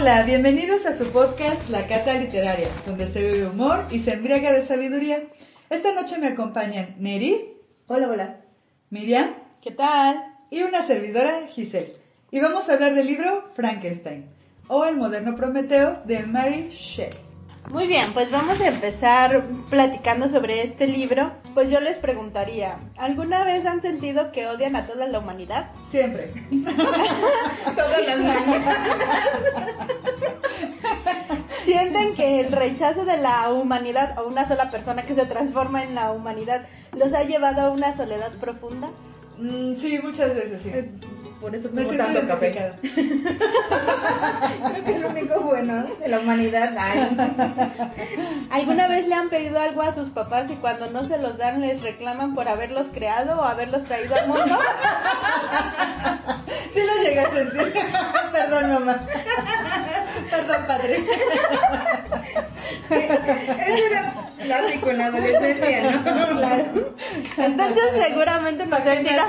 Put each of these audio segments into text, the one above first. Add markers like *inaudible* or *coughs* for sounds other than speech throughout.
Hola, bienvenidos a su podcast La Cata Literaria, donde se bebe humor y se embriaga de sabiduría. Esta noche me acompañan Neri. Hola, hola. Miriam. ¿Qué tal? Y una servidora, Giselle. Y vamos a hablar del libro Frankenstein, o El moderno Prometeo de Mary Shelley. Muy bien, pues vamos a empezar platicando sobre este libro. Pues yo les preguntaría, ¿alguna vez han sentido que odian a toda la humanidad? Siempre. *laughs* Todas las mañanas. ¿Sienten que el rechazo de la humanidad o una sola persona que se transforma en la humanidad los ha llevado a una soledad profunda? Mm, sí, muchas veces sí. Por eso Me siento tanto café. Creo que es lo único bueno de la humanidad. ¿Alguna vez le han pedido algo a sus papás y cuando no se los dan les reclaman por haberlos creado o haberlos traído al mundo? Sí lo llegué a sentir. Perdón, mamá. Perdón, padre. Eso era clásico en la adolescencia, ¿no? Claro. Entonces seguramente me sentirá.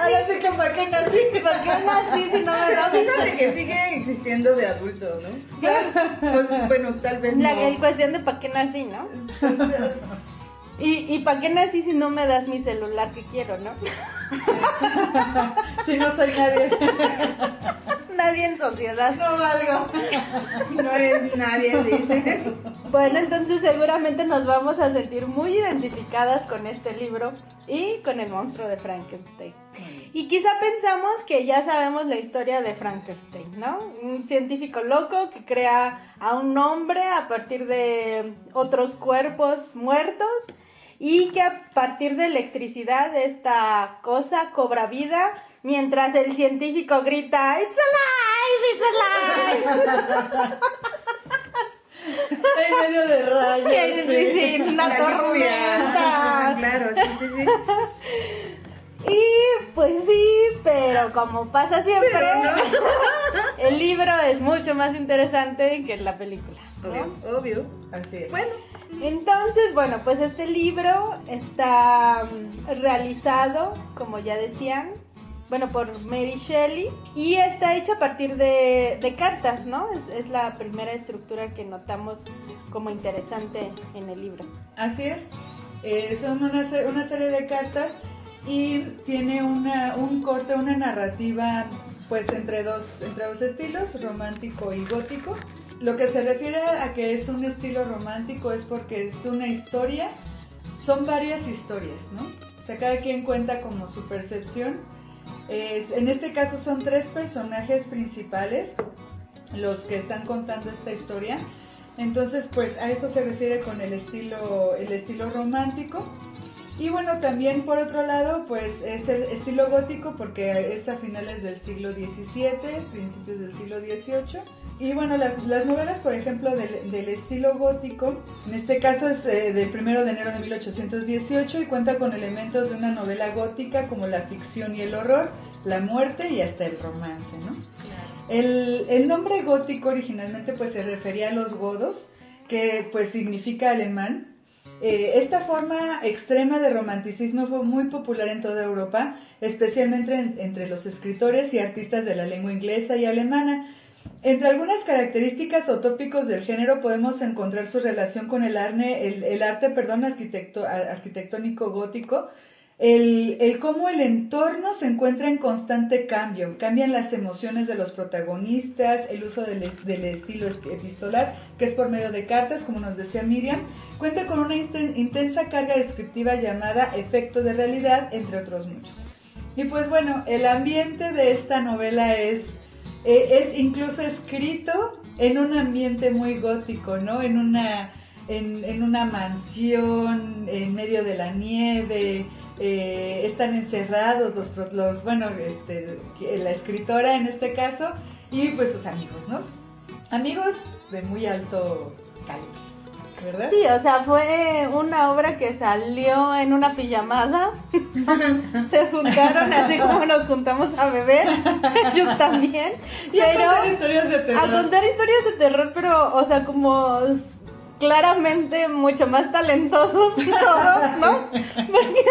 Ahora sí que para qué nací. ¿Por qué nací si no me das fíjate que sigue existiendo de adulto, ¿no? Pues, bueno, tal vez no. La el cuestión de para qué nací, ¿no? *laughs* Y, y para qué nací si no me das mi celular que quiero, ¿no? *laughs* Si no soy nadie. Nadie en sociedad. No valgo. No eres nadie, dice. Bueno, entonces seguramente nos vamos a sentir muy identificadas con este libro y con el monstruo de Frankenstein. Y quizá pensamos que ya sabemos la historia de Frankenstein, ¿no? Un científico loco que crea a un hombre a partir de otros cuerpos muertos y que a partir de electricidad esta cosa cobra vida mientras el científico grita ¡It's alive! ¡It's alive! *laughs* En medio de rayos. Sí, sí, sí, una tormenta. *laughs* Claro, sí, sí, sí. Y pues sí, pero como pasa siempre, no. *laughs* el libro es mucho más interesante que la película. ¿no? Obvio, obvio. Así es. Bueno, Entonces, bueno, pues este libro está mm, realizado, como ya decían, bueno, por Mary Shelley y está hecho a partir de, de cartas, ¿no? Es, la primera estructura que notamos como interesante en el libro. Así es. Eh, son una, una serie de cartas y tiene una, un corte, una narrativa pues entre dos, entre dos estilos, romántico y gótico. Lo que se refiere a que es un estilo romántico es porque es una historia, son varias historias, ¿no? O sea, cada quien cuenta como su percepción. Es- en este caso son tres personajes principales los que están contando esta historia. Entonces, pues a eso se refiere con el estilo, el estilo romántico. Y bueno, también por otro lado, pues es el estilo gótico porque es a finales del siglo XVII, principios del siglo XVIII. Y bueno, las, las novelas, por ejemplo, del, del estilo gótico, en este caso es eh, del 1 de enero de 1818 y cuenta con elementos de una novela gótica como la ficción y el horror, la muerte y hasta el romance, ¿no? El, el nombre gótico originalmente pues se refería a los godos, que pues significa alemán. Eh, esta forma extrema de romanticismo fue muy popular en toda Europa, especialmente en- entre los escritores y artistas de la lengua inglesa y alemana. Entre algunas características o tópicos del género podemos encontrar su relación con el, arne- el, arte perdón, arquitectónico gótico, el, el cómo el entorno se encuentra en constante cambio, cambian las emociones de los protagonistas, el uso del, del estilo es- epistolar, que es por medio de cartas, como nos decía Miriam, cuenta con una intensa carga descriptiva llamada efecto de realidad, entre otros muchos. Y pues bueno, el ambiente de esta novela es, eh, es incluso escrito en un ambiente muy gótico, ¿no? En una, en, en una mansión, en medio de la nieve, eh, están encerrados los, los bueno, este, la escritora en este caso, y pues sus amigos, ¿no? Amigos de muy alto calibre, ¿verdad? Sí, o sea, fue una obra que salió en una pijamada. *laughs* Se juntaron así como nos juntamos a beber. *laughs* Ellos también. Y a contar historias de terror. a contar historias de terror, pero, o sea, como claramente mucho más talentosos todos, ¿no? *laughs* Porque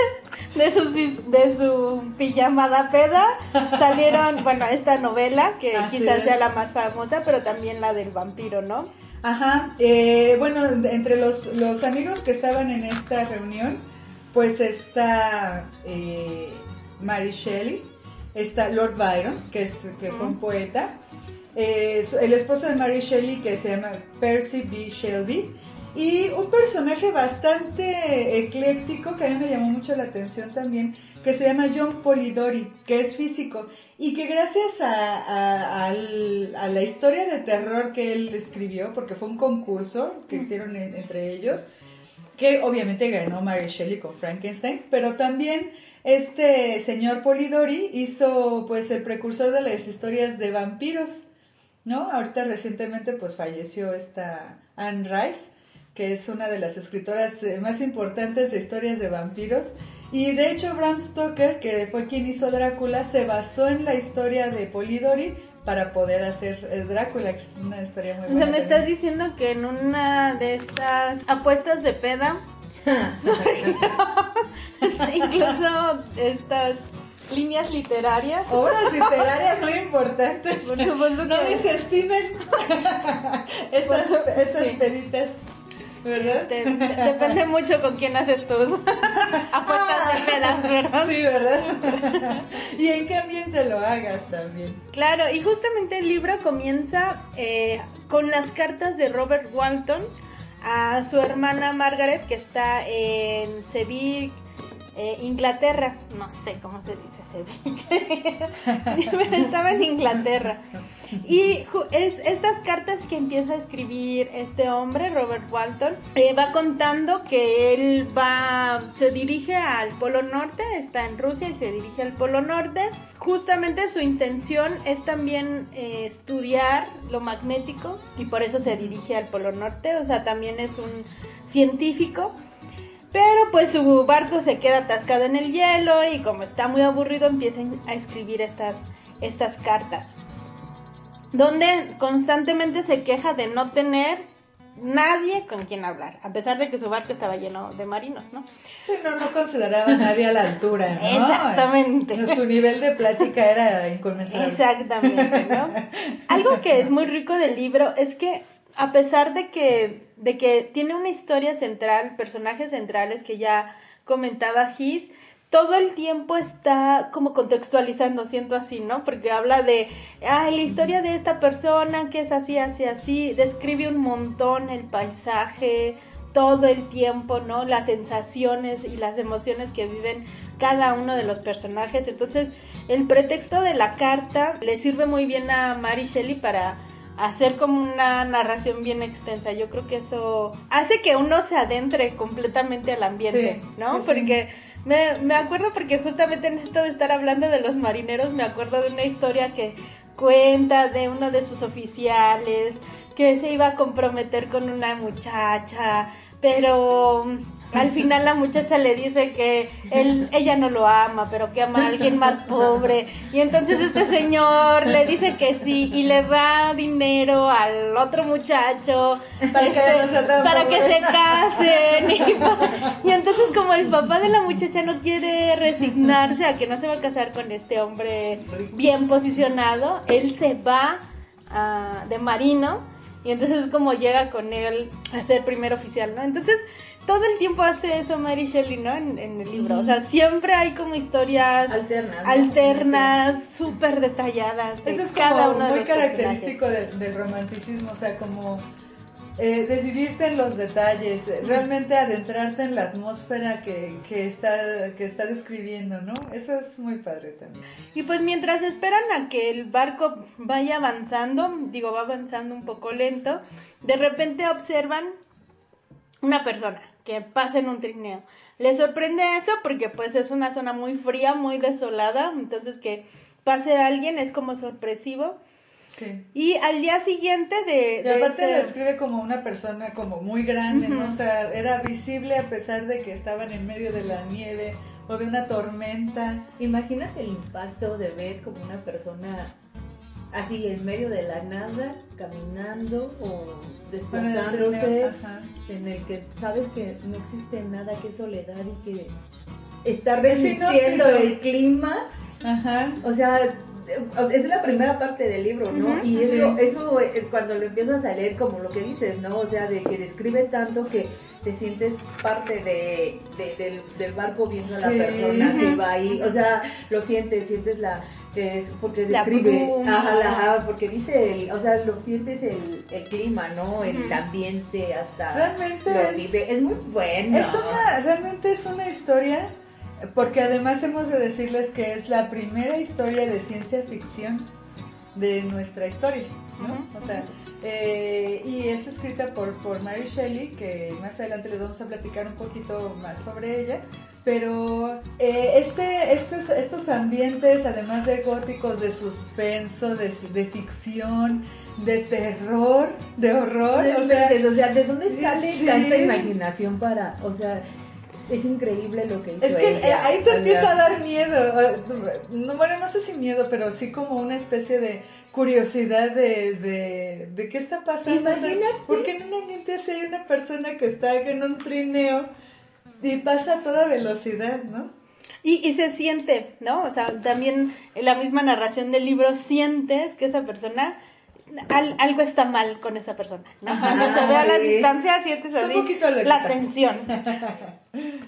de su, de su pijamada peda salieron, bueno, esta novela, que Así quizás es. sea la más famosa, pero también la del vampiro, ¿no? Ajá, eh, bueno, entre los, los amigos que estaban en esta reunión, pues está eh, Mary Shelley, está Lord Byron, que, es, que fue un poeta, eh, el esposo de Mary Shelley, que se llama Percy B. Shelby, y un personaje bastante ecléctico que a mí me llamó mucho la atención también, que se llama John Polidori, que es físico, y que gracias a, a- a la historia de terror que él escribió, porque fue un concurso que hicieron en- entre ellos, que obviamente ganó Mary Shelley con Frankenstein, pero también este señor Polidori hizo pues el precursor de las historias de vampiros, ¿no? Ahorita recientemente pues falleció esta Anne Rice, que es una de las escritoras eh, más importantes de historias de vampiros. Y de hecho Bram Stoker, que fue quien hizo Drácula, se basó en la historia de Polidori para poder hacer eh, Drácula, que es una historia muy O sea, buena. me también. estás diciendo que en una de estas apuestas de peda, *laughs* *laughs* *laughs* incluso estas líneas literarias, Obras literarias muy importantes. Por supuesto no que- desestimen *laughs* esas, su- esas sí. peditas, ¿verdad? te- depende mucho con quién haces tus *laughs* apuestas de pedas, ¿verdad? Sí, ¿verdad? *laughs* y en qué ambiente lo hagas también. Claro, y justamente el libro comienza eh, con las cartas de Robert Walton a su hermana Margaret, que está en Seville, eh, Inglaterra. No sé cómo se dice pero *laughs* estaba en Inglaterra. Y estas cartas que empieza a escribir este hombre, Robert Walton, eh, va contando que él va, se dirige al Polo Norte, está en Rusia y se dirige al Polo Norte. Justamente su intención es también eh, estudiar lo magnético y por eso se dirige al Polo Norte, o sea, también es un científico. Pero pues su barco se queda atascado en el hielo y como está muy aburrido empiezan a escribir estas, estas cartas donde constantemente se queja de no tener nadie con quien hablar, a pesar de que su barco estaba lleno de marinos, ¿no? Sí, no, no consideraba a nadie a la altura, ¿no? Exactamente. *laughs* Su nivel de plática era inconmensurable. Exactamente, ¿no? *laughs* Algo que es muy rico del libro es que a pesar de que de que tiene una historia central, personajes centrales que ya comentaba Gis, todo el tiempo está como contextualizando, siento así, ¿no? Porque habla de, la historia de esta persona que es así, así, así, describe un montón el paisaje, todo el tiempo, ¿no? Las sensaciones y las emociones que viven cada uno de los personajes. Entonces, el pretexto de la carta le sirve muy bien a Mary Shelley para hacer como una narración bien extensa. Yo creo que eso hace que uno se adentre completamente al ambiente, Sí, ¿no? sí, sí. Porque me, me acuerdo porque justamente en esto de estar hablando de los marineros, me acuerdo de una historia que cuenta de uno de sus oficiales que se iba a comprometer con una muchacha, pero al final la muchacha le dice que él, ella no lo ama, pero que ama a alguien más pobre. Y entonces este señor le dice que sí y le da dinero al otro muchacho Para que este, no para que se casen. Y, entonces como el papá de la muchacha no quiere resignarse a que no se va a casar con este hombre bien posicionado, él se va ah, de marino y entonces es como llega con él a ser primer oficial, ¿no? Entonces todo el tiempo hace eso Mary Shelley, ¿no? En, en el libro, o sea, siempre hay como historias Alternas. ¿no? alternas, súper detalladas. de Eso es cada como uno muy característico del, del romanticismo, o sea, como eh, desvivirte en los detalles, eh, realmente adentrarte en la atmósfera que, que, está, que está describiendo, ¿no? Eso es muy padre también. Y pues mientras esperan a que el barco vaya avanzando, digo, va avanzando un poco lento, de repente observan una persona que pasa en un trineo. Les sorprende eso porque pues es una zona muy fría, muy desolada, entonces que pase alguien es como sorpresivo. Sí. Y al día siguiente de... Y de aparte este- lo escribe como una persona como muy grande, ¿no? O sea, era visible a pesar de que estaban en medio de la nieve o de una tormenta. Imagínate el impacto de ver como una persona así en medio de la nada, caminando o desplazándose, en el que sabes que no existe nada, que es soledad y que está resistiendo el clima. Ajá. O sea, es la primera parte del libro, ¿no? Y eso, sí. eso eh, cuando lo empiezas a leer, como lo que dices, ¿no? O sea, de que describe tanto que te sientes parte de, de- del, del barco viendo a la persona que va ahí. O sea, lo sientes, sientes la... es porque describe, ajá, la- ajá, porque dice, el, o sea, lo sientes el, el clima, ¿no? El ambiente hasta Realmente lo es- vive. Es muy bueno. Es una, realmente es una historia, porque además hemos de decirles que es la primera historia de ciencia ficción de nuestra historia, ¿no? O sea, eh, y es escrita por, por Mary Shelley, que más adelante les vamos a platicar un poquito más sobre ella. Pero eh, este, estos, estos ambientes, además de góticos, de suspenso, de, de ficción, de terror, de horror, No o sea, o sea, ¿de dónde sale sí. tanta imaginación para, o sea, es increíble lo que hizo Es que ella. eh, ahí te empieza a dar miedo. No, bueno, no sé si miedo, pero sí como una especie de curiosidad de, de, de qué está pasando. Imagínate. ¿Por qué en un ambiente así hay una persona que está en un trineo y pasa a toda velocidad, ¿no? Y, y se siente, ¿no? O sea, también en la misma narración del libro sientes que esa persona, al- algo está mal con esa persona, Cuando se ve a la distancia sientes un así la tensión. *laughs*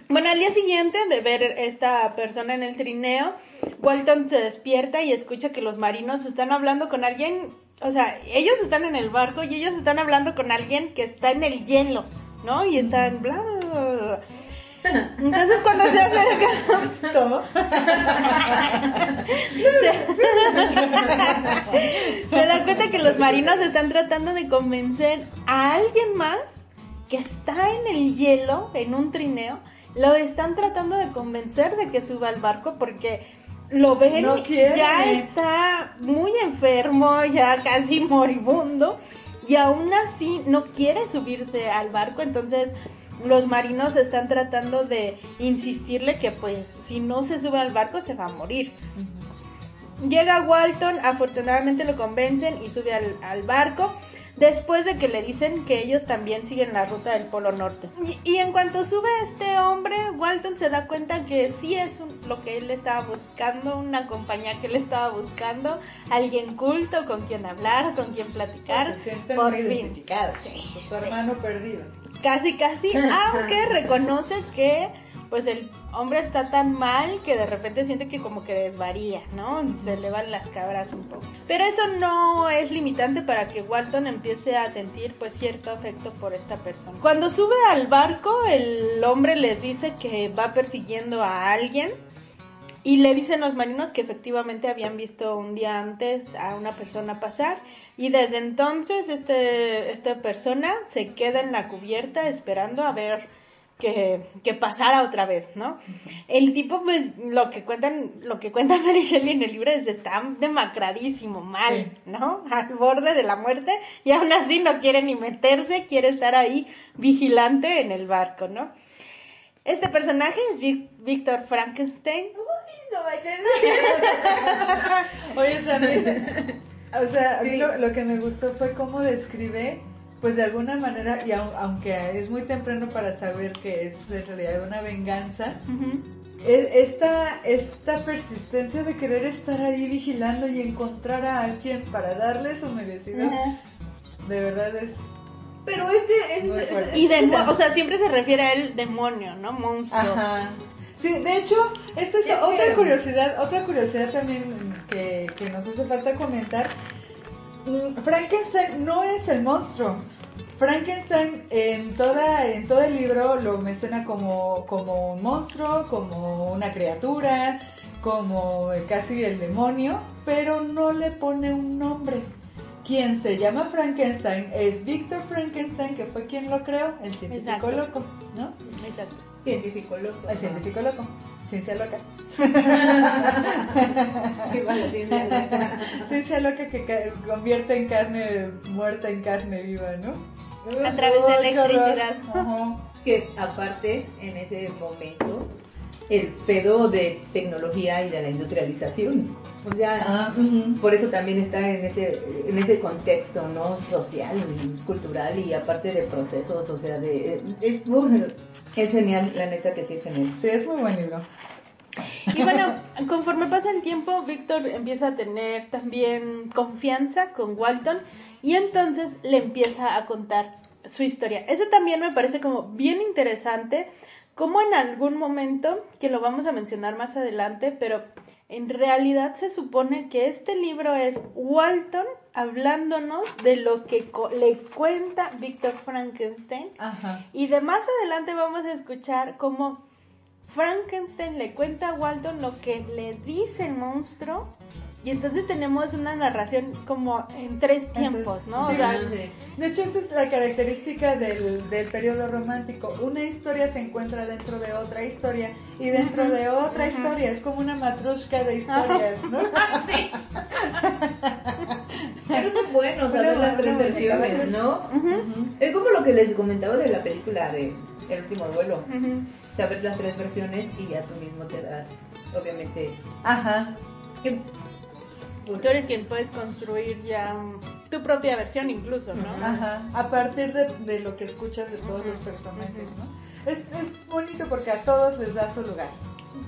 Bueno, al día siguiente de ver esta persona en el trineo, Walton se despierta y escucha que los marinos están hablando con alguien, o sea, ellos están en el barco y ellos están hablando con alguien que está en el hielo, ¿no? Y están bla, bla, bla, bla. Entonces cuando se acerca, ¿Cómo? se da cuenta que los marinos están tratando de convencer a alguien más que está en el hielo, en un trineo, lo están tratando de convencer de que suba al barco porque lo ven No ya está muy enfermo, ya casi moribundo. Y aún así no quiere subirse al barco, entonces los marinos están tratando de insistirle que pues si no se sube al barco se va a morir. Llega Walton, afortunadamente lo convencen y sube al, al barco. Después de que le dicen que ellos también siguen la ruta del Polo Norte. Y, y en cuanto sube este hombre, Walton se da cuenta que sí es un- lo que él estaba buscando, una compañía que él estaba buscando, alguien culto con quien hablar, con quien platicar. Se sienten por fin. identificados. Su hermano perdido. Casi, casi, aunque reconoce que pues el hombre está tan mal que de repente siente que como que desvaría, ¿no? Se le van las cabras un poco. Pero eso no es limitante para que Walton empiece a sentir pues cierto afecto por esta persona. Cuando sube al barco, el hombre les dice que va persiguiendo a alguien y le dicen los marinos que efectivamente habían visto un día antes a una persona pasar y desde entonces este, esta persona se queda en la cubierta esperando a ver que, que pasara otra vez, ¿no? El tipo, pues, lo que cuentan, lo que cuenta *laughs* Mary Shelley en el libro es que está demacradísimo, mal, Sí. ¿no? Al borde de la muerte y aún así no quiere ni meterse, quiere estar ahí vigilante en el barco, ¿no? Este personaje es Víctor Frankenstein. Oye, también, o sea, a mí lo, lo que me gustó fue cómo describe, pues de alguna manera, y au- aunque es muy temprano para saber que es en realidad una venganza, e- esta, esta persistencia de querer estar ahí vigilando y encontrar a alguien para darle su merecido, de verdad es... Pero este es, Muy es-. Y demo- o sea, siempre se refiere a él demonio, ¿no? Monstruo. Ajá. Sí, de hecho, esta es otra curiosidad, otra curiosidad también que, que nos hace falta comentar. Mm, Frankenstein no es el monstruo. Frankenstein en toda en todo el libro lo menciona como, como un monstruo, como una criatura, como casi el demonio, pero no le pone un nombre. Quien se llama Frankenstein es Víctor Frankenstein, que fue quien lo creó, el científico Exacto. loco, ¿no? Exacto. Científico loco. El científico loco. Ciencia loca. La ciencia loca. Ciencia loca que convierte en carne muerta en carne viva, ¿no? A través de qué horror. electricidad. Ajá. Que aparte, en ese momento, el pedo de tecnología y de la industrialización. O sea, Ah, por eso también está en ese, en ese contexto, ¿no? Social, cultural y aparte de procesos, o sea, de... Es, uf, es genial, la neta que sí es genial. Sí, es muy buen libro. Y bueno, conforme pasa el tiempo, Víctor empieza a tener también confianza con Walton y entonces le empieza a contar su historia. Eso también me parece como bien interesante, como en algún momento, que lo vamos a mencionar más adelante, pero en realidad se supone que este libro es Walton hablándonos de lo que le cuenta Víctor Frankenstein Ajá. y de más adelante vamos a escuchar cómo Frankenstein le cuenta a Walton lo que le dice el monstruo. Y entonces tenemos una narración como en tres tiempos, ¿no? Sí. o sea, De hecho, esa es la característica del, del periodo romántico. Una historia se encuentra dentro de otra historia y dentro de otra historia. Es como una matrushka de historias, ¿no? *laughs* Pero no es bueno saber Bueno, las tres bueno, versiones. ¿no? Es como lo que les comentaba de la película de El último duelo. ujú. Saber las tres versiones y ya tú mismo te das, obviamente. Ajá. Eres quien puedes construir ya mm, tu propia versión incluso, ¿no? Ajá, a partir de, de lo que escuchas de todos los personajes, ¿no? Es, es bonito porque a todos les da su lugar.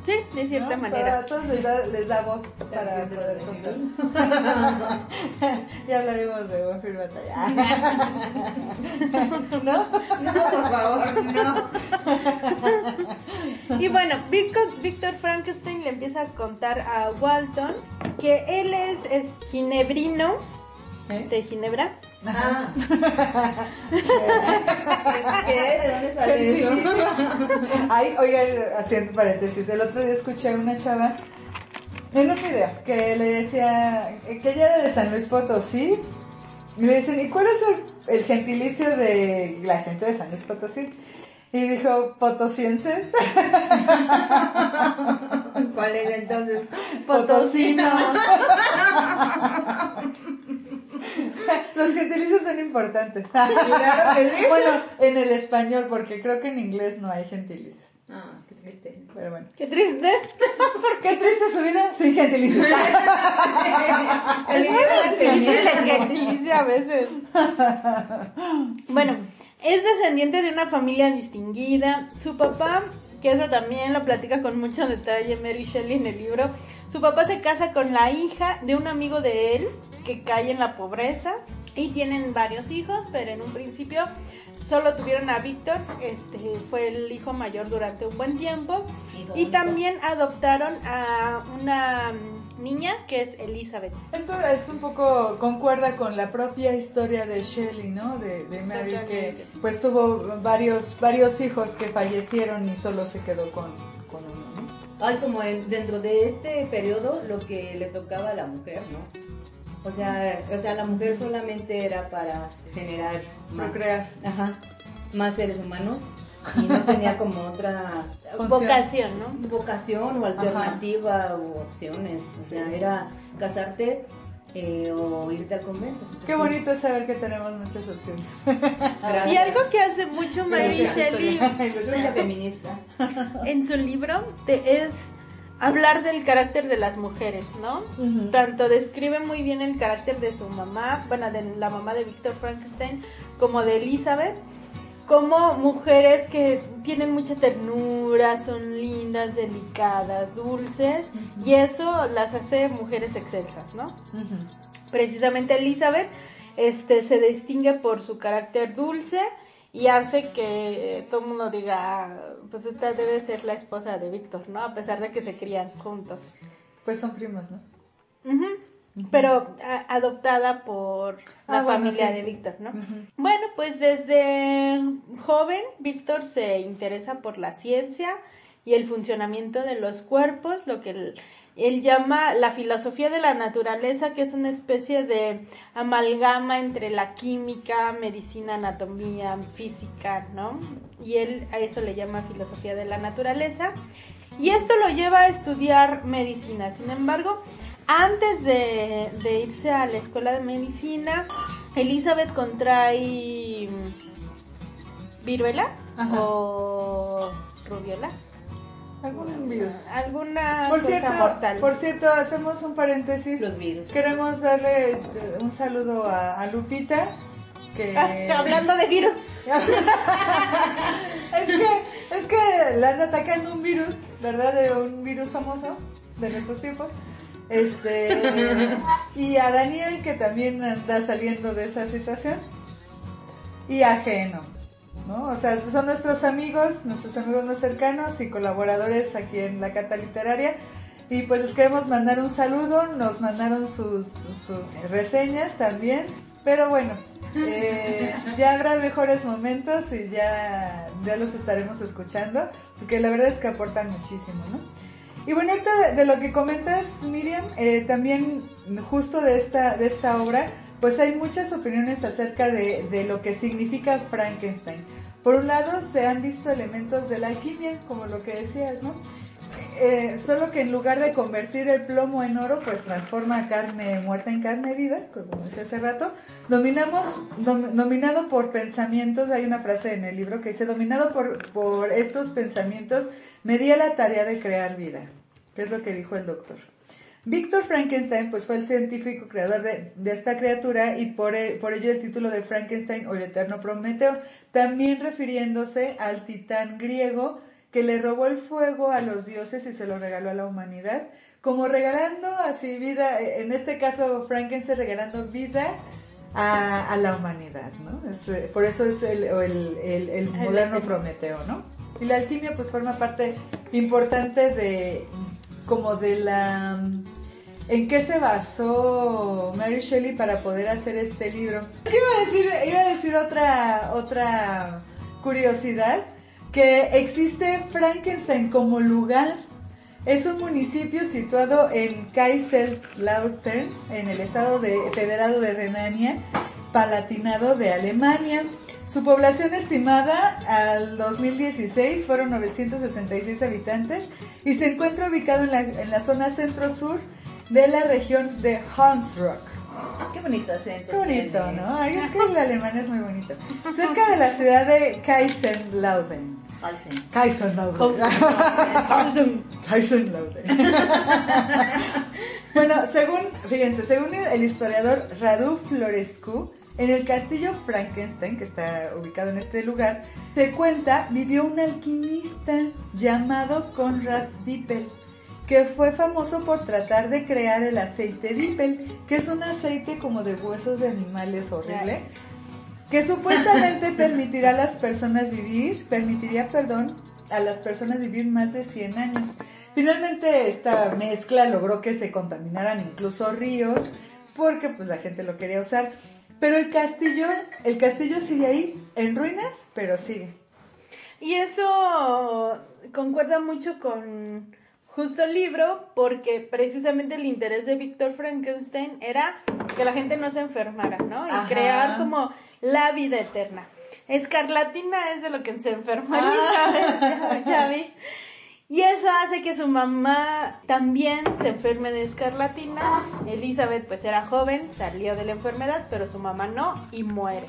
Sí, de cierta ¿no? manera. A todos les da, les da voz para poder contar. *laughs* ya hablaremos de Buffy Batalla. *laughs* ¿No? No, por favor, no. Y bueno, Víctor, Víctor Frankenstein le empieza a contar a Walton que él es, es ginebrino ¿Eh? de Ginebra. Ah. *laughs* ¿Qué? ¿De dónde sale eso? Ay, oiga, haciendo paréntesis, el otro día escuché a una chava en un video que le decía que ella era de San Luis Potosí. Y le dicen, ¿y cuál es el, el gentilicio de la gente de San Luis Potosí? Y dijo, potosienses, ¿Cuál es entonces? potosinos. *laughs* *laughs* Los gentilicios son importantes. Claro que sí. *laughs* Bueno, en el español, porque creo que en inglés no hay gentilicios. Ah, qué triste. Pero bueno. Qué triste. *laughs* ¿Qué triste su vida sin genial. El gentilicio a veces. Bueno, es descendiente de una familia distinguida. Su papá, que eso también lo platica con mucho detalle Mary Shelley en el libro, su papá se casa con la hija de un amigo de él que cae en la pobreza y tienen varios hijos, pero en un principio solo tuvieron a Víctor, este fue el hijo mayor durante un buen tiempo y también adoptaron a una niña que es Elizabeth. Esto es un poco, concuerda con la propia historia de Shelley, ¿no? De, de Mary, que pues tuvo varios, varios hijos que fallecieron y solo se quedó con, con uno, ¿no? Ay, como en- dentro de este periodo lo que le tocaba a la mujer, ¿no? O sea, o sea, la mujer solamente era para generar más, Procrear. ajá, más seres humanos y no tenía como otra Función. Vocación, ¿no? vocación o alternativa u opciones. O sea, era casarte eh, o irte al convento. Qué bonito es saber que tenemos muchas opciones. *laughs* gracias. Y algo que hace mucho Mary Shelley *laughs* *laughs* feminista. en su libro te- es hablar del carácter de las mujeres, ¿no? Tanto describe muy bien el carácter de su mamá, bueno, de la mamá de Víctor Frankenstein, como de Elizabeth, como mujeres que tienen mucha ternura, son lindas, delicadas, dulces, y eso las hace mujeres excelsas, ¿no? Precisamente Elizabeth este se distingue por su carácter dulce y hace que eh, todo el mundo diga "Ah, pues esta debe ser la esposa de Víctor no a pesar de que se crían juntos Pues son primos, ¿no? Ujú. pero a- adoptada por la Ah, bueno, familia sí. de Víctor no bueno pues desde joven Víctor se interesa por la ciencia y el funcionamiento de los cuerpos lo que él, él llama la filosofía de la naturaleza que es una especie de amalgama entre la química medicina anatomía física no y él a eso le llama filosofía de la naturaleza y esto lo lleva a estudiar medicina. Sin embargo, antes de, de irse a la escuela de medicina, Elizabeth contrae viruela Ajá. o rubiola. Algún virus. Alguna Por cierto, mortal. por cierto, hacemos un paréntesis. Los virus. Queremos darle eh, un saludo a, a Lupita. Que... Ah, *laughs* hablando de virus. *laughs* es que es que la anda atacando un virus, ¿verdad? De un virus famoso de nuestros tiempos. Este *laughs* y a Daniel que también anda saliendo de esa situación y ajeno, ¿no? O sea, son nuestros amigos, nuestros amigos más cercanos y colaboradores aquí en la Cata Literaria. Y pues les queremos mandar un saludo, nos mandaron sus, sus reseñas también. Pero bueno, eh, ya habrá mejores momentos y ya, ya los estaremos escuchando, porque la verdad es que aportan muchísimo, ¿no? Y bueno, ahorita de, lo que comentas, Miriam, eh, también justo de esta, de esta obra, pues hay muchas opiniones acerca de, de lo que significa Frankenstein. Por un lado, se han visto elementos de la alquimia, como lo que decías, ¿no? Eh, solo que en lugar de convertir el plomo en oro, pues transforma carne muerta en carne viva, como decía hace rato. Dominamos, dom- dominado por pensamientos, hay una frase en el libro que dice, dominado por, por estos pensamientos, me di a la tarea de crear vida, que es lo que dijo el doctor. Víctor Frankenstein pues fue el científico creador de, de esta criatura y por, e- por ello el título de Frankenstein o el eterno Prometeo, también refiriéndose al titán griego que le robó el fuego a los dioses y se lo regaló a la humanidad, como regalando así vida, en este caso Frankenstein regalando vida a, a la humanidad, ¿no? Es, eh, por eso es el, el, el- el moderno Prometeo, ¿no? Y la alquimia pues forma parte importante de como de la en qué se basó Mary Shelley para poder hacer este libro. ¿Qué iba a decir? Iba a decir otra otra curiosidad que existe Frankenstein como lugar. Es un municipio situado en Kaiserslautern, en el estado de, federado de Renania, Palatinado de Alemania. Su población estimada al 2016 fueron 966 habitantes y se encuentra ubicado en la, en la zona centro-sur de la región de Hansrock. Qué bonito acento. Qué bonito, tiene. ¿no? Ay, es que el alemán es muy bonito. Cerca de la ciudad de Kaiserslautern. Alcen. Kaiserslautern. Kaiserslautern. bueno, según, fíjense, según el historiador Radu Florescu, en el castillo Frankenstein, que está ubicado en este lugar, se cuenta vivió un alquimista llamado Conrad Dippel, que fue famoso por tratar de crear el aceite Dippel, que es un aceite como de huesos de animales horrible, que supuestamente *laughs* permitirá a las personas vivir, permitiría, perdón, a las personas vivir más de 100 años. Finalmente esta mezcla logró que se contaminaran incluso ríos, porque pues la gente lo quería usar. Pero el castillo, el castillo sigue ahí, en ruinas, pero sigue. Y eso concuerda mucho con justo el libro, porque precisamente el interés de Víctor Frankenstein era que la gente no se enfermara, ¿no? Y Ajá. crear como la vida eterna. Escarlatina es de lo que se enfermó Ah. Elizabeth. Y eso hace que su mamá también se enferme de escarlatina. Elizabeth pues era joven, salió de la enfermedad, pero su mamá no y muere.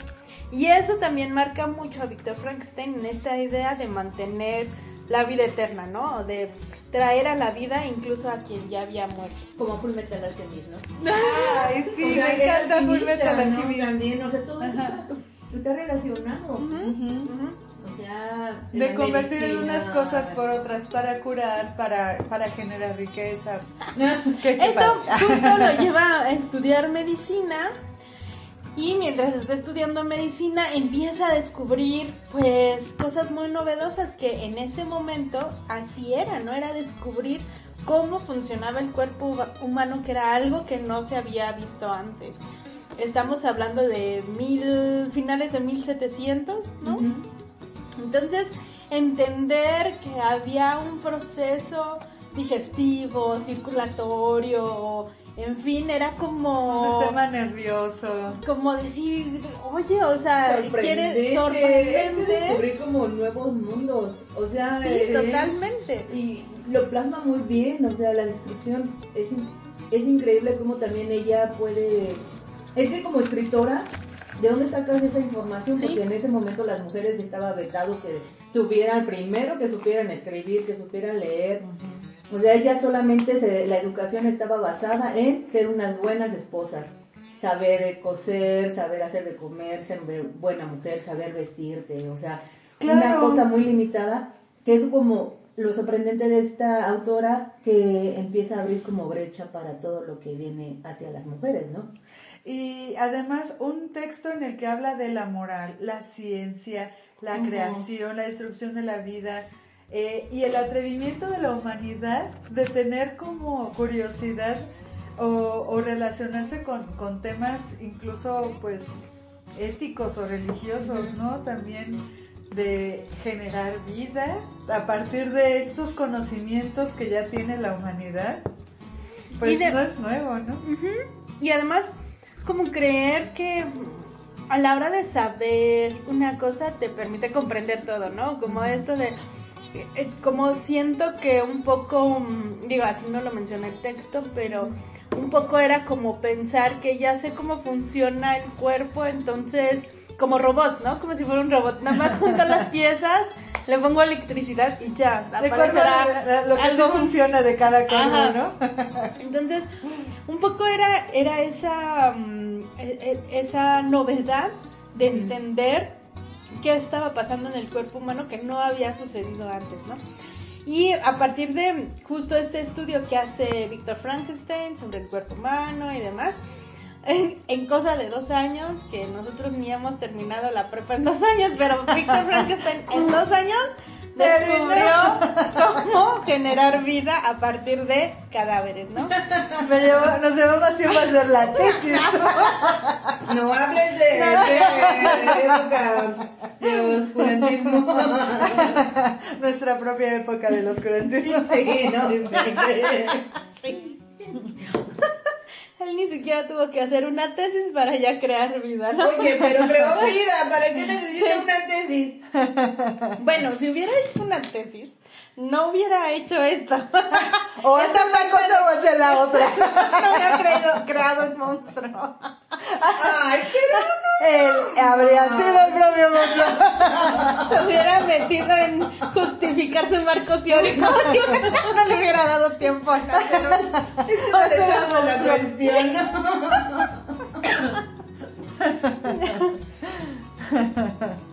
Y eso también marca mucho a Víctor Frankenstein en esta idea de mantener la vida eterna, ¿no? De traer a la vida incluso a quien ya había muerto. Como Full Metal Alchemist, ¿no? *laughs* Ay, sí, O sea, me encanta Full Metal ¿no? Alchemist. También, o sea, todo eso está, relacionado. O sea, De convertir en unas cosas por otras para curar, para, para generar riqueza. *laughs* Qué Esto padre. justo lo lleva a estudiar medicina y mientras está estudiando medicina empieza a descubrir pues cosas muy novedosas que en ese momento así era, ¿no? Era descubrir cómo funcionaba el cuerpo hu- humano que era algo que no se había visto antes. Estamos hablando de mil finales de 1700, ¿no? Entonces, entender que había un proceso digestivo, circulatorio, en fin, era como... Un sistema nervioso. Como decir, oye, o sea, quieres Es sorprendente. descubrir como nuevos mundos. O sea, Sí, eh, totalmente. Y lo plasma muy bien, o sea, la descripción es, es increíble cómo también ella puede... Es que como escritora, ¿de dónde sacas esa información? Sí. Porque en ese momento las mujeres estaba vetado que tuvieran primero que supieran escribir, que supieran leer. O sea, ella solamente se, la educación estaba basada en ser unas buenas esposas, saber coser, saber hacer de comer, ser buena mujer, saber vestirte, o sea, una cosa muy limitada, que es como lo sorprendente de esta autora que empieza a abrir como brecha para todo lo que viene hacia las mujeres, ¿no? Y además un texto en el que habla de la moral, la ciencia, la creación, la destrucción de la vida eh, y el atrevimiento de la humanidad de tener como curiosidad o, relacionarse con, temas incluso pues éticos o religiosos, ¿no? También de generar vida a partir de estos conocimientos que ya tiene la humanidad. Pues no es nuevo, ¿no? Y además, como creer que a la hora de saber una cosa te permite comprender todo, ¿no? Como esto de como siento que un poco, mm, digo, así no lo menciona el texto, pero un poco era como pensar que ya sé cómo funciona el cuerpo, entonces como robot, ¿no? Como si fuera un robot. Nada más junto las *laughs* piezas, le pongo electricidad y ya. Aparecerá lo que algo funciona de cada cuerpo, ¿no? *laughs* Entonces, un poco era, era esa, mm, e, e, esa novedad de entender qué estaba pasando en el cuerpo humano que no había sucedido antes, ¿no? Y a partir de justo este estudio que hace Víctor Frankenstein sobre el cuerpo humano y demás, en, cosa de dos años, que nosotros ni hemos terminado la prepa en dos años, pero Víctor Frankenstein en dos años descubrió cómo generar vida a partir de cadáveres, ¿no? Me llevó, nos llevó más tiempo hacer la tesis. No hables de, de, época de oscurantismo. Nuestra propia época del oscurantismo. Sí, no, sí. Él ni siquiera tuvo que hacer una tesis para ya crear vida, ¿no? Oye, pero creó vida, *laughs* ¿para qué necesita una tesis? *laughs* Bueno, si hubiera hecho una tesis, no hubiera hecho esto. *laughs* O esa una cosa o hacer la otra. no hubiera creado, creado el monstruo. Ay, pero no. Él habría sido el propio monstruo. Hubiera metido en justificar su marco teórico. *laughs* no le hubiera dado tiempo a hacer Eso la cuestión. *laughs*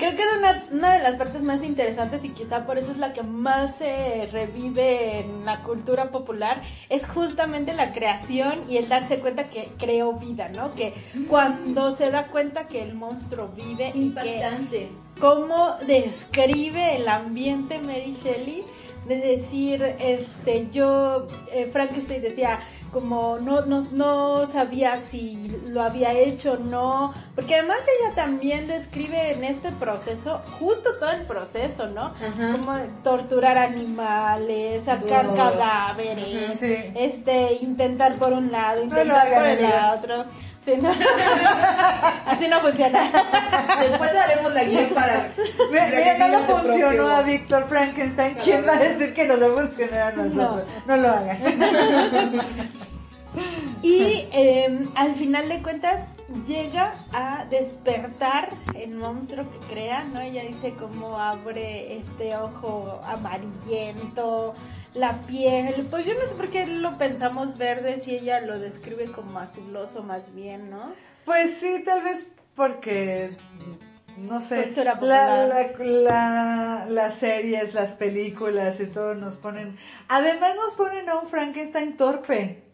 Creo que una, una, de las partes más interesantes y quizá por eso es la que más se revive en la cultura popular es justamente la creación y el darse cuenta que creó vida, ¿no? Que cuando se da cuenta que el monstruo vive y que cómo describe el ambiente Mary Shelley de decir, este, yo, eh, Frankenstein decía, como no, no, no sabía si lo había hecho o no, porque además ella también describe en este proceso, justo todo el proceso, ¿no? Como torturar animales, sacar cadáveres, este, intentar por un lado, intentar por el otro. *laughs* Así no funciona. Después haremos la guía para. Mira, no le funcionó a Víctor Frankenstein. ¿Quién va a decir que nos va a funcionar a nosotros? No, lo hagan. *laughs* Y eh, al final de cuentas llega a despertar el monstruo que crea, ¿no? Ella dice cómo abre este ojo amarillento, la piel, pues yo no sé por qué lo pensamos verde si ella lo describe como azuloso más bien, ¿no? Pues sí, tal vez porque no sé, la, la, las series, las películas y todo nos ponen, además nos ponen a un Frankenstein torpe.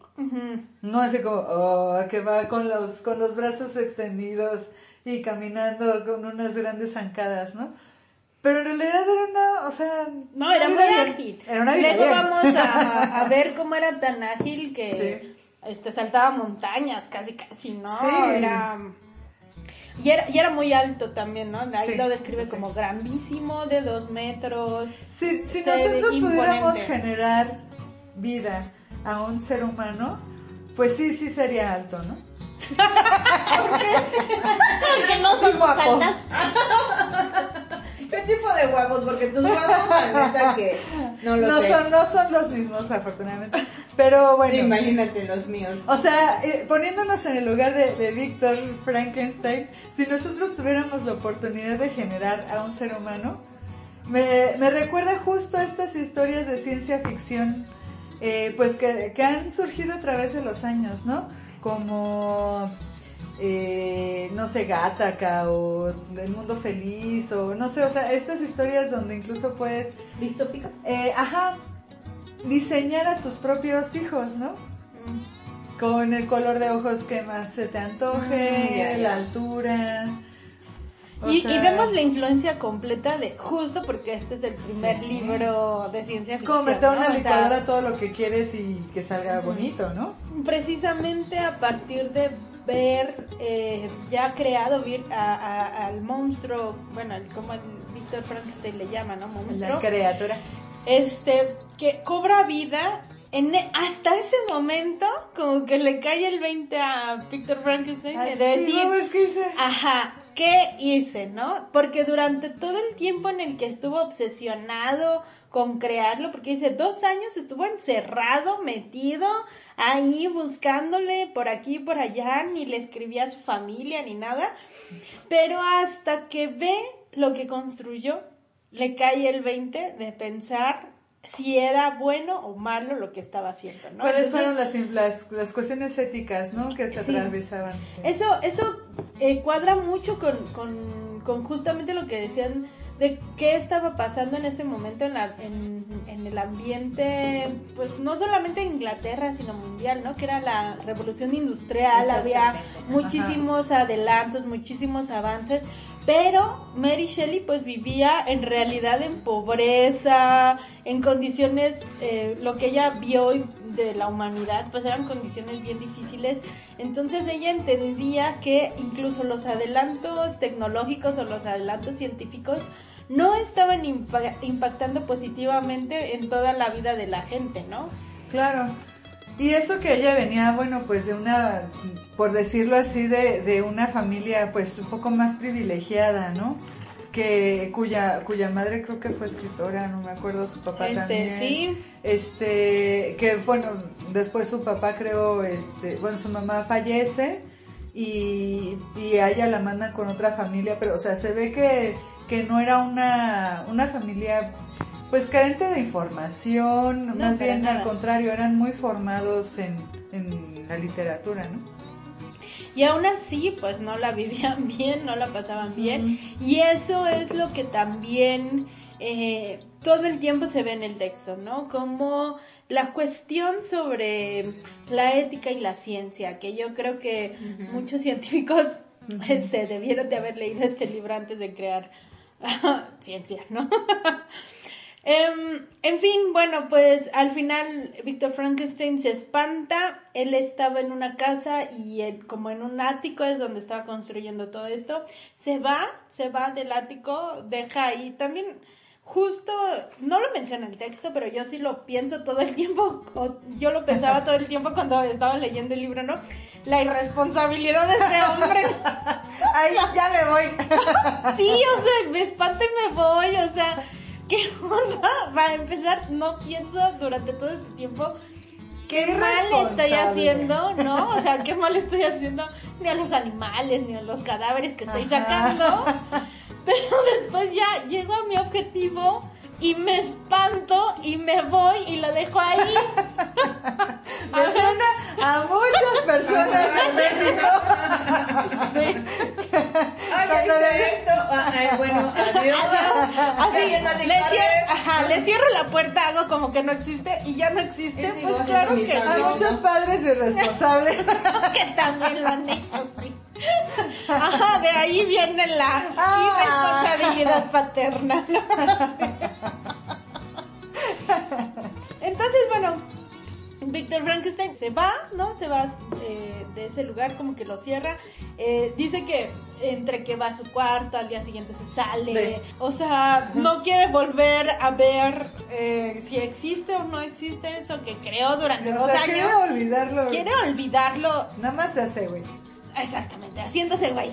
No así como, oh, que va con los, con los brazos extendidos y caminando con unas grandes zancadas, ¿no? Pero en realidad era una, o sea... No, era muy ágil. Era una Luego vamos a, *laughs* ver cómo era tan ágil que este, saltaba montañas, casi, casi, ¿no? Sí. Era... Y era, y era muy alto también, ¿no? Ahí lo describe como grandísimo, de dos metros. si nosotros pudiéramos generar vida a un ser humano, pues sí, sí sería alto, ¿no? *laughs* ¿Por qué? *laughs* Porque no son guapos. ¿Qué tipo de guapos? Porque tus guapos, la que no lo no Son, no son los mismos, afortunadamente. Pero bueno. Imagínate los míos. O sea, eh, poniéndonos en el lugar de, de Víctor Frankenstein, si nosotros tuviéramos la oportunidad de generar a un ser humano, Me, me recuerda justo a estas historias de ciencia ficción, eh, pues que, que han surgido a través de los años, ¿no? Como, eh, no sé, Gattaca o El Mundo Feliz o no sé, o sea, estas historias donde incluso puedes, ¿Distópicas? eh, ajá, diseñar a tus propios hijos, ¿no? Con el color de ojos que más se te antoje, Mm, la altura. Y, vemos la influencia completa de, justo porque este es el primer Sí. libro de ciencia Es ficción. como meter ¿no? una O sea, licuadora todo lo que quieres y que salga bonito, ¿no? precisamente a partir de ver eh, ya creado vir- a- a- al monstruo, bueno, el- como el Víctor Frankenstein le llama, ¿no? La Monstruo. criatura. Este, que cobra vida. En, e- hasta ese momento, como que le cae el 20 a Víctor Frankenstein de sí, decir, ¿cómo es que hice? Ajá, ¿qué hice, no? Porque durante todo el tiempo en el que estuvo obsesionado con crearlo, porque dice, dos años estuvo encerrado, metido ahí buscándole por aquí y por allá, ni le escribía a su familia ni nada, pero hasta que ve lo que construyó, le cae el 20 de pensar si era bueno o malo lo que estaba haciendo, ¿no? ¿Cuáles fueron las, las, las cuestiones éticas, no? Que se Sí. atravesaban. sí. Eso, eso eh, cuadra mucho con, con, con justamente lo que decían de qué estaba pasando en ese momento en, la, en, en el ambiente, pues no solamente en Inglaterra, sino mundial, ¿no? Que era la revolución industrial, había muchísimos adelantos, muchísimos avances, pero Mary Shelley pues vivía en realidad en pobreza, en condiciones, eh, lo que ella vio de la humanidad, pues eran condiciones bien difíciles. Entonces ella entendía que incluso los adelantos tecnológicos o los adelantos científicos no estaban impa- impactando positivamente en toda la vida de la gente, ¿no? Claro. Y eso que ella venía, bueno, pues de una, por decirlo así, de, de una familia pues un poco más privilegiada, ¿no? Que, cuya, cuya madre creo que fue escritora, no me acuerdo, su papá Este, también. sí. Este, que bueno, después su papá creo, este, bueno, su mamá fallece y, y a ella la mandan con otra familia, pero o sea, se ve que, que no era una, una familia pues carente de información, No, más bien nada. al contrario, eran muy formados en, en la literatura, ¿no? Y aún así, pues no la *laughs* vivían bien, no la pasaban bien. Y eso es lo que también eh, todo el tiempo se ve en el texto, ¿no? Como la cuestión sobre la ética y la ciencia, que yo creo que muchos científicos este, debieron de haber leído este libro antes de crear *laughs* ciencia, ¿no? *laughs* Em, en fin, bueno, pues al final Víctor Frankenstein se espanta, él estaba en una casa y él, como en un ático es donde estaba construyendo todo esto, se va, se va del ático, deja ahí también justo, no lo menciona el texto, pero yo sí lo pienso todo el tiempo, o yo lo pensaba todo el tiempo cuando estaba leyendo el libro, ¿no? La irresponsabilidad de ese hombre. *laughs* ¡Ay, ya me voy! Sí, o sea, me espanto y me voy, o sea, *laughs* ¿qué onda? Para empezar, no pienso durante todo este tiempo qué Qué mal estoy haciendo, ¿no? O sea, qué mal estoy haciendo ni a los animales, ni a los cadáveres que estoy Ajá. sacando. *laughs* Pero después ya llego a mi objetivo y me espanto y me voy y lo dejo ahí. *laughs* Me suena a muchas personas en México. Ay, ya Cuando esto. Ah, eh, bueno, adiós. Así, le, cierro, ajá, le cierro la puerta, hago como que no existe y ya no existe. Es Pues claro que A no. muchos padres irresponsables. *laughs* que también lo han hecho, sí. Ajá, de ahí viene la Ah. irresponsabilidad paterna. ¿no? Entonces, bueno, Víctor Frankenstein se va, ¿no? Se va eh, de ese lugar, como que lo cierra. Eh, dice que entre que va a su cuarto, al día siguiente se sale. Sí. O sea, no quiere volver a ver eh, si existe o no existe eso que creó durante O dos sea, años. quiere olvidarlo. Quiere olvidarlo Nada más se hace, güey. Exactamente, haciéndose güey.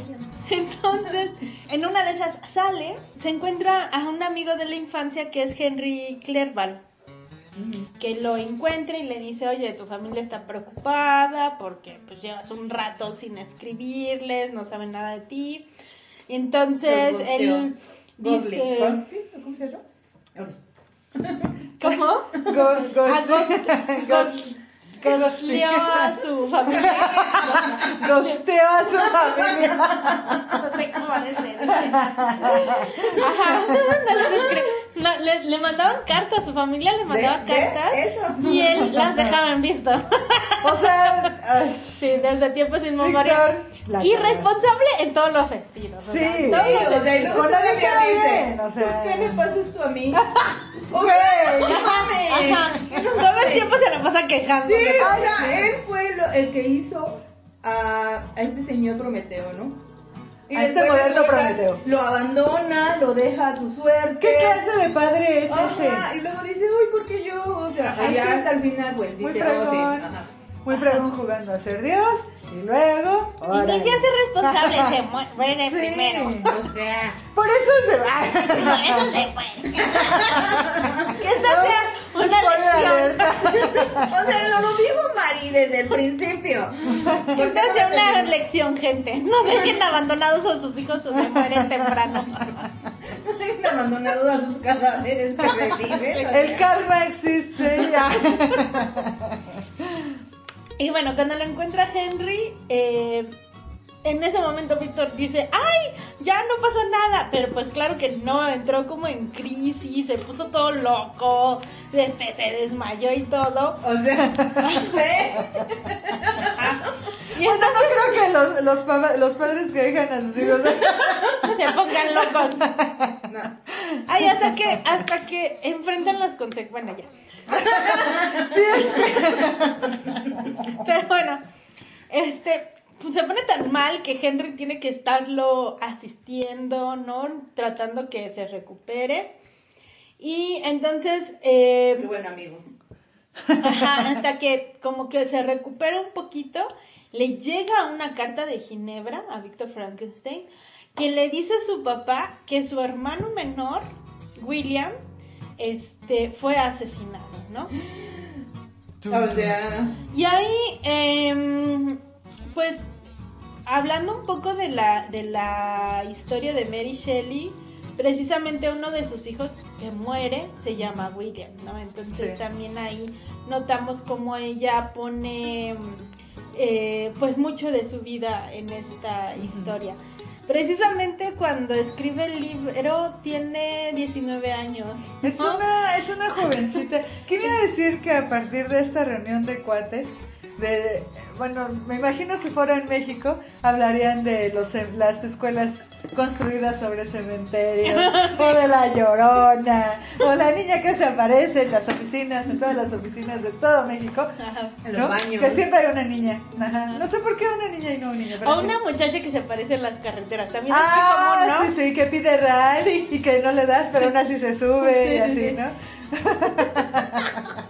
Entonces, en una de esas sale, se encuentra a un amigo de la infancia que es Henry Clerval, que lo encuentra y le dice, oye, tu familia está preocupada porque pues llevas un rato sin escribirles, no saben nada de ti. Entonces, él. Dice-. ¿Cómo se llama? *laughs* ¿Cómo? Go- *laughs* go- *laughs* A su familia. Gosteó a su familia. No sé cómo decir. Ajá. No les escri- no, le, le mandaban cartas, su familia le mandaba cartas. Eso. Y él las *laughs* dejaba en visto. O sea, ay, Sí, desde tiempos inmemoriales. Irresponsable en todos los sentidos. o Sí. sea, en todos o sea, bien, o sea. ¿por qué me pasas tú a mí? *laughs* güey. no mames. Ajá. Todo el tiempo se la pasa quejando. Sí, o sea, él fue lo- el que hizo a, a este señor Prometeo, ¿no? Y A este moderno Prometeo. Lo abandona, lo deja a su suerte. ¿Qué clase de padre es Ajá, ese? y luego dice, uy, ¿por qué yo? O sea, Ajá, y ya hasta el final, pues, Muy dice, oh, sí. fregón. Ajá. Muy fregón jugando a ser Dios. Y luego. Y órale. ni se hace responsable, se mu- *laughs* muere Sí. primero. O sea, Por eso se va. no, eso se muere. que esta sea una lección. *laughs* O sea, lo, lo dijo Mari desde el principio. Sea una lección, gente. No dejen abandonados a sus hijos o se mueren temprano. No dejen abandonados a sus cadáveres que reviven. o El karma existe ya. *laughs* Y bueno, cuando lo encuentra Henry, eh, en ese momento Víctor dice, ¡ay! Ya no pasó nada. Pero pues claro que no, entró como en crisis, se puso todo loco, este, se desmayó y todo. O sea, ¿sí? *laughs* *laughs* Y Bueno, no entonces creo que los, los, padres que dejan a sus hijos. *laughs* se pongan locos. No. Ay, hasta que, hasta que enfrentan las consecuencias. Bueno, ya. Sí, es Pero bueno, este, se pone tan mal que Henry tiene que estarlo asistiendo, ¿no? Tratando que se recupere. Y entonces, eh, Qué buen amigo. ajá, hasta que como que se recupera un poquito, le llega una carta de Ginebra a Víctor Frankenstein, quien le dice a su papá que su hermano menor, William, este, fue asesinado, ¿no? O sea, Y ahí, em, pues, hablando un poco de la, de la historia de Mary Shelley, precisamente uno de sus hijos que muere se llama William, ¿no? Entonces Sí. también ahí notamos cómo ella pone, eh, pues, mucho de su vida en esta historia. Precisamente cuando escribe el libro tiene 19 años. Es una, es una jovencita. ¿Quién iba a decir que a partir de esta reunión de cuates, de, bueno, me imagino si fuera en México, hablarían de los, las escuelas construidas sobre cementerios, *laughs* o de la llorona, o la niña que se aparece en las oficinas, en todas las oficinas de todo México. Ajá. en los baños. Que siempre hay una niña. Ajá. No sé por qué una niña y no un niño. O una muchacha que se aparece en las carreteras. También Ah, es ¿no? sí, sí, que pide ride y que no le das, pero aún así se sube Sí, y sí, así, sí. ¿no? *laughs*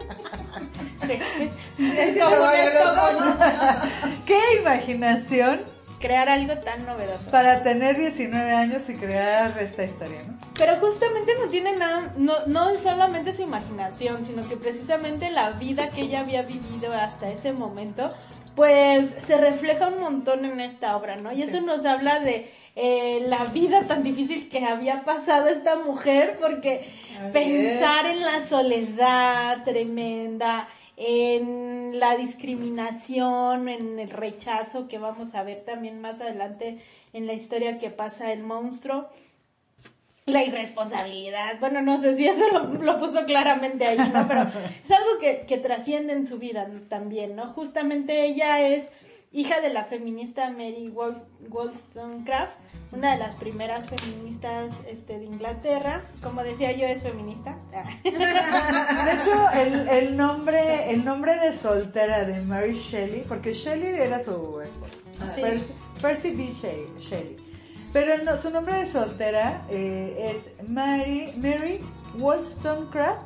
¡Qué imaginación Crear algo tan novedoso. para tener 19 años y crear esta historia, ¿no? Pero justamente no tiene nada, no, no es solamente su imaginación, sino que precisamente la vida que ella había vivido hasta ese momento, pues se refleja un montón en esta obra, ¿no? Y eso Sí. nos habla de eh, la vida tan difícil que había pasado esta mujer, porque pensar en la soledad tremenda, en la discriminación, en el rechazo que vamos a ver también más adelante en la historia que pasa el monstruo, la irresponsabilidad, bueno, no sé si eso lo, puso claramente ahí, ¿no? Pero es algo que, que trasciende en su vida también, ¿no? Justamente ella es hija de la feminista Mary Woll- Wollstonecraft, una de las primeras feministas este, de Inglaterra. Como decía yo, es feminista. *laughs* De hecho, el, el nombre el nombre de soltera de Mary Shelley, porque Shelley era su esposo, Sí. Percy, Percy B. Shelley, Shelley. Pero no, su nombre de soltera eh, es Mary, Mary Wollstonecraft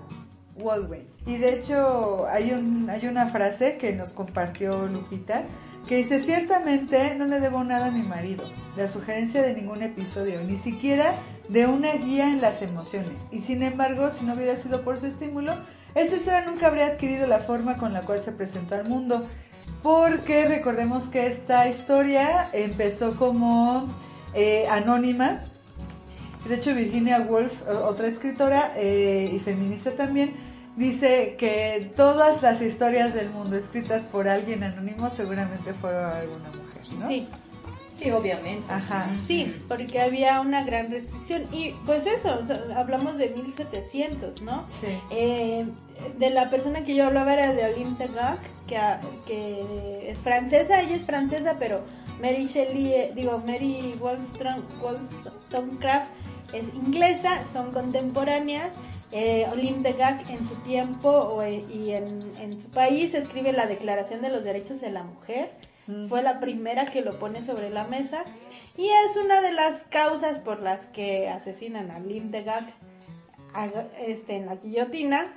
Baldwin. Y de hecho hay, un, hay una frase que nos compartió Lupita que dice, ciertamente no le debo nada a mi marido, la sugerencia de ningún episodio, ni siquiera de una guía en las emociones. Y sin embargo, si no hubiera sido por su estímulo, esta historia nunca habría adquirido la forma con la cual se presentó al mundo. Porque recordemos que esta historia empezó como eh, anónima De hecho, Virginia Woolf, otra escritora eh, y feminista también, dice que todas las historias del mundo escritas por alguien anónimo seguramente fueron alguna mujer, ¿no? Sí. Sí, obviamente. Ajá. Sí, porque había una gran restricción. Y pues eso, o sea, hablamos de 1700, ¿no? Sí. Eh, de la persona que yo hablaba era de Olympe de Gaulle, que, es francesa, ella es francesa, pero Mary Shelley, eh, digo, Mary Wollstonecraft es inglesa, son contemporáneas. Eh, Olympe de en su tiempo o, eh, y en, en su país escribe la Declaración de los Derechos de la Mujer. Fue la primera que lo pone sobre la mesa y es una de las causas por las que asesinan a Olympe de a- este, en la guillotina.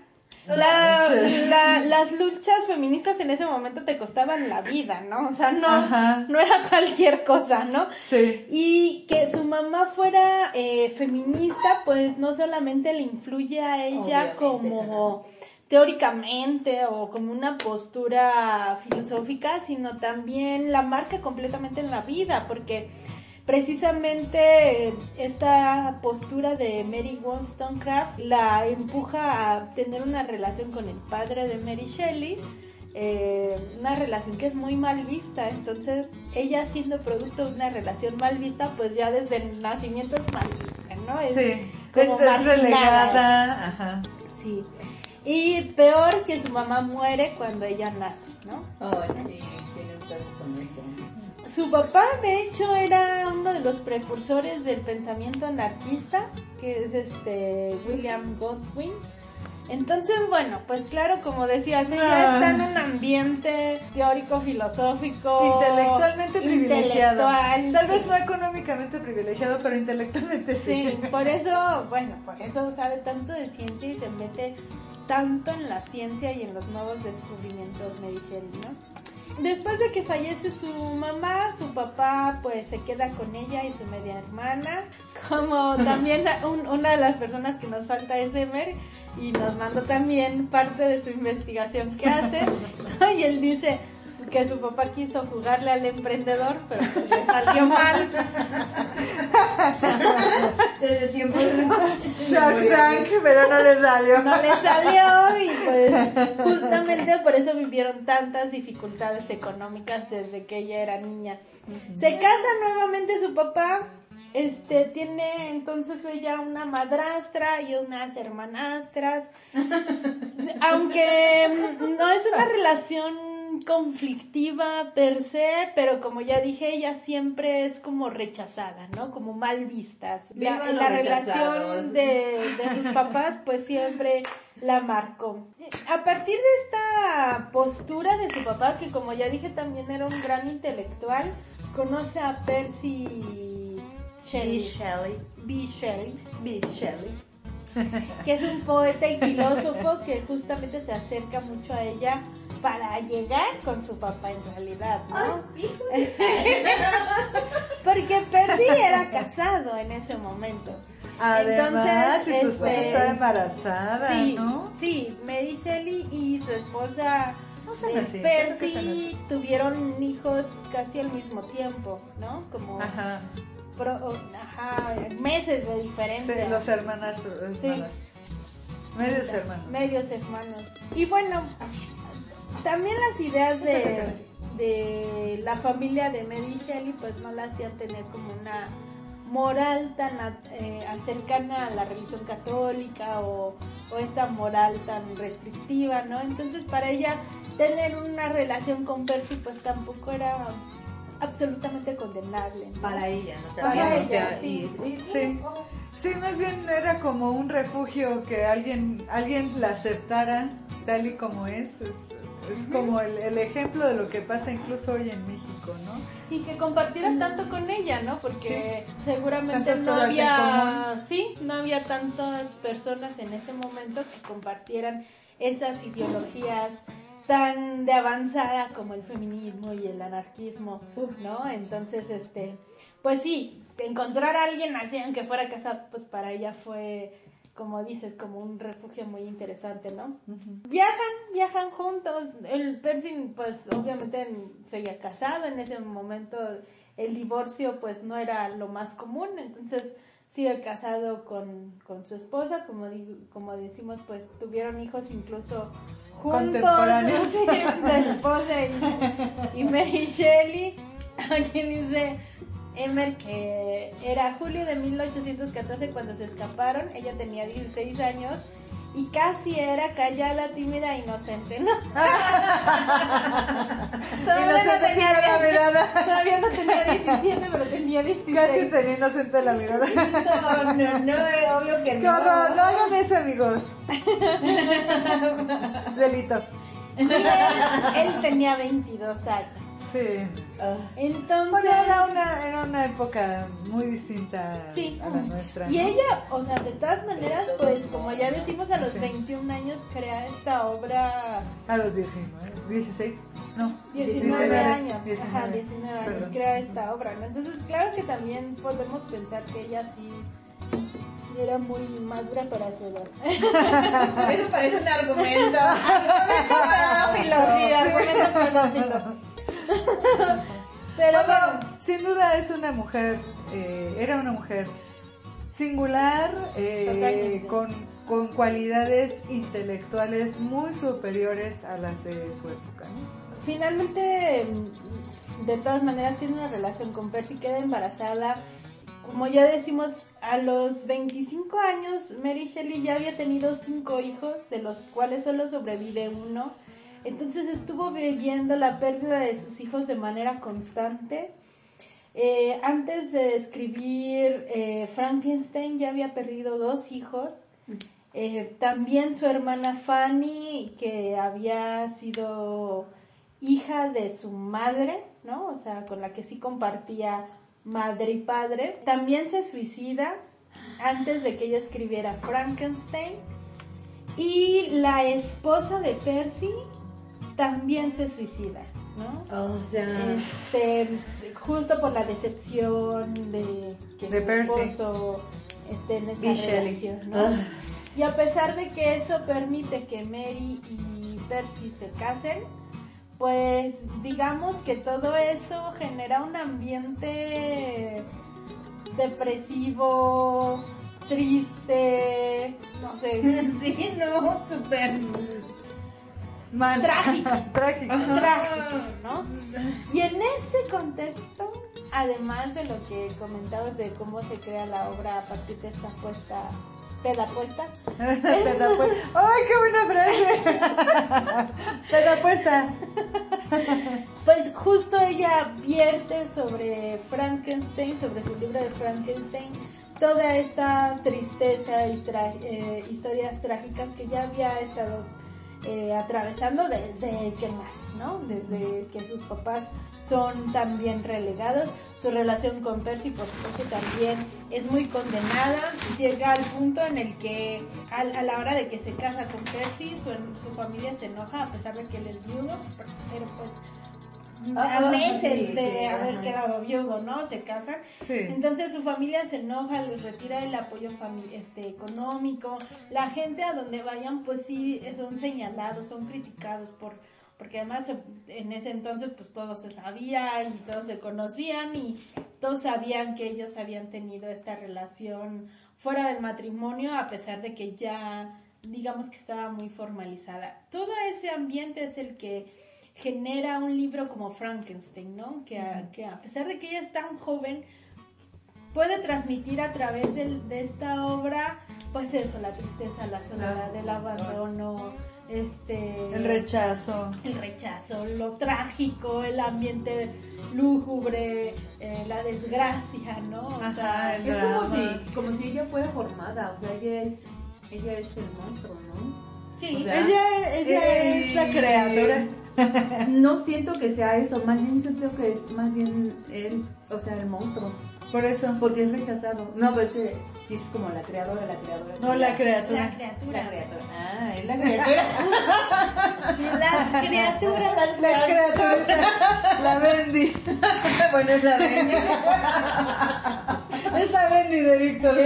La- la- las luchas feministas en ese momento te costaban la vida, ¿no? O sea, no, Ajá. no era cualquier cosa, ¿no? Sí. Y que su mamá fuera eh, feminista, pues no solamente le influye a ella Obviamente, como teóricamente o como una postura filosófica, sino también la marca completamente en la vida, porque precisamente eh, esta postura de Mary Wollstonecraft la empuja a tener una relación con el padre de Mary Shelley, eh, una relación que es muy mal vista, entonces ella siendo producto de una relación mal vista, pues ya desde el nacimiento es mal vista, ¿no? Es Sí. como Es, relegada. Ajá. Sí. Y peor que su mamá muere cuando ella nace, ¿no? Ay, sí, tiene un con eso. Su papá, de hecho, era uno de los precursores del pensamiento anarquista, que es este William Godwin. Entonces, bueno, pues claro, como decías, ella Ah. está en un ambiente teórico, filosófico, Intelectualmente privilegiado. intelectual, Tal sí. vez no económicamente privilegiado, pero intelectualmente sí. Sí, por eso, bueno, por eso sabe tanto de ciencia y se mete tanto en la ciencia y en los nuevos descubrimientos Mary Shelley, ¿no? Después de que fallece su mamá, su papá pues se queda con ella y su media hermana. Como *laughs* también un- una de las personas que nos falta es Emer y nos mandó también parte de su investigación que hace. *laughs* Y él dice que su papá quiso jugarle al emprendedor, pero pues le salió mal. Desde tiempo Shark Tank, pero no le salió. no le salió y pues justamente por eso vivieron tantas dificultades económicas desde que ella era niña. Se casa nuevamente su papá, este tiene entonces ella una madrastra y unas hermanastras. *laughs* Aunque no es una relación conflictiva per se, pero como ya dije, ella siempre es como rechazada, ¿no? Como mal vista. La, la relación de, de sus papás, pues siempre la marcó. A partir de esta postura de su papá, que como ya dije también era un gran intelectual, conoce a Percy Shelley. Shelley. B. Shelley B. Shelley. que es un poeta y filósofo que justamente se acerca mucho a ella para llegar con su papá en realidad, ¿no? *laughs* Porque Percy era casado en ese momento. Además, y su esposa este, estaba embarazada, Sí, ¿no? sí, Mary Shelley y su esposa No son eh, Percy tuvieron hijos casi al mismo tiempo, ¿no? Como Ajá. pro- ajá, meses de Sí, diferencia. los hermanas, hermanas. Medios hermanos. medios hermanos. Y bueno, también las ideas de, de la familia de Mary Shelley pues no la hacían tener como una moral tan eh, cercana a la religión católica o, o esta moral tan restrictiva, ¿no? Entonces para ella tener una relación con Percy pues tampoco era absolutamente condenable. ¿no? Para ella, ¿no? Para ella, sí. y- y- Sí. Sí, más bien era como un refugio que alguien alguien la aceptara tal y como es. Es, es como el, el ejemplo de lo que pasa incluso hoy en México, ¿no? y que compartieran tanto con ella, ¿no? Porque seguramente Tantas no había, sí, no había tantas personas en ese momento que compartieran esas ideologías tan de avanzada como el feminismo y el anarquismo, ¿no? Entonces, este, pues sí, encontrar a alguien así, aunque fuera casado, pues para ella fue, como dices, como un refugio muy interesante, ¿no? Viajan, viajan juntos. El Percy, pues obviamente seguía casado. En ese momento el divorcio, pues no era lo más común. Entonces sigue casado con, con su esposa, como digo, como decimos, pues tuvieron hijos incluso juntos, Contemporáneos. *laughs* la esposa y, y Mary Shelley. *laughs* Aquí dice Emer que era julio de 1814 cuando se escaparon, ella tenía 16 años y casi era callada, tímida, inocente, ¿no? *laughs* Todavía no tenía la 10, mirada. Todavía no tenía 17, pero tenía 16. Casi tenía inocente la mirada. No, no, no, obvio que no. horror, no hagan eso, amigos. *laughs* Delito. Él tenía 22 años. Sí. Ah, Entonces, Bueno, era una, era una época muy distinta sí. a la nuestra. Y ¿no? ella, o sea, de todas maneras, pues como ya decimos, a los Sí. 21 años crea esta obra, A los 19, 16, no. 19 años, 19, ajá, 19 años, perdón. crea esta obra, ¿no? Entonces, claro que también podemos pensar que ella sí era muy madura para su edad. Eso parece un argumento. Pedófilo, sí, argumento pedófilo. *laughs* Pero Bueno, bueno, sin duda es una mujer, eh, era una mujer singular, eh, con, con cualidades intelectuales muy superiores a las de su época, ¿no? finalmente, mm, de todas maneras, tiene una relación con Percy, queda embarazada. Como ya decimos, a los 25 años, Mary Shelley ya había tenido cinco hijos, de los cuales solo sobrevive uno. Entonces estuvo viviendo la pérdida de sus hijos de manera constante. Eh, antes de escribir eh, Frankenstein ya había perdido dos hijos. Eh, también su hermana Fanny, que había sido hija de su madre, ¿no? O sea, con la que sí compartía madre y padre. También se suicida antes de que ella escribiera Frankenstein. Y la esposa de Percy también se suicida, ¿no? O sea, Este, justo por la decepción de que De su Percy. esposo esté en esa relación, ¿no? Ah. Y a pesar de que eso permite que Mary y Percy se casen, pues digamos que todo eso genera un ambiente depresivo, triste, no sé, *laughs* sí, no, súper. Man- Trágico. *laughs* Trágico. trágico, ¿no? Y en ese contexto, además de lo que comentabas de cómo se crea la obra a partir de esta puesta, pedapuesta, *laughs* Pedapuesta. ¡Ay, qué buena frase! *laughs* Pedapuesta. pues justo ella vierte sobre Frankenstein, sobre su libro de Frankenstein, toda esta tristeza y eh, historias trágicas que ya había estado eh, atravesando desde que nace, ¿no? Desde que sus papás son también relegados. Su relación con Percy, por supuesto, también es muy condenada. Llega al punto en el que, al- a, la hora de que se casa con Percy, su, su familia se enoja, a pesar de que él es viudo, pero pues A meses sí, de sí, haber ajá. quedado viudo, ¿no? Se casan. Sí. Entonces su familia se enoja, les retira el apoyo este, económico. La gente a donde vayan, pues sí, son señalados, son criticados por porque además eh, en ese entonces pues todo se sabía y todos se conocían y todos sabían que ellos habían tenido esta relación fuera del matrimonio a pesar de que ya digamos que estaba muy formalizada. Todo ese ambiente es el que genera un libro como Frankenstein, ¿no? Que a, que a pesar de que ella es tan joven, puede transmitir a través del- de esta obra, pues eso, la tristeza, la soledad, el abandono, este... El rechazo. el rechazo, lo trágico, el ambiente lúgubre, eh, la desgracia, ¿no? O Ajá, sea, el Es como si, como si ella fuera formada, o sea, ella es, ella es el monstruo, ¿no? sí, o sea, Ella, ella Eh, es la creadora. No siento que sea eso, más bien yo creo que es más bien él, o sea, el monstruo, Por eso. porque es rechazado. No, pero es que sí es como la creadora, la creadora. No, la la criatura. criatura. La criatura. Ah, es la criatura. Las *laughs* criaturas, las La criatura. La Bendy. *laughs* bueno, es la reina. Es la Bendy de Víctor.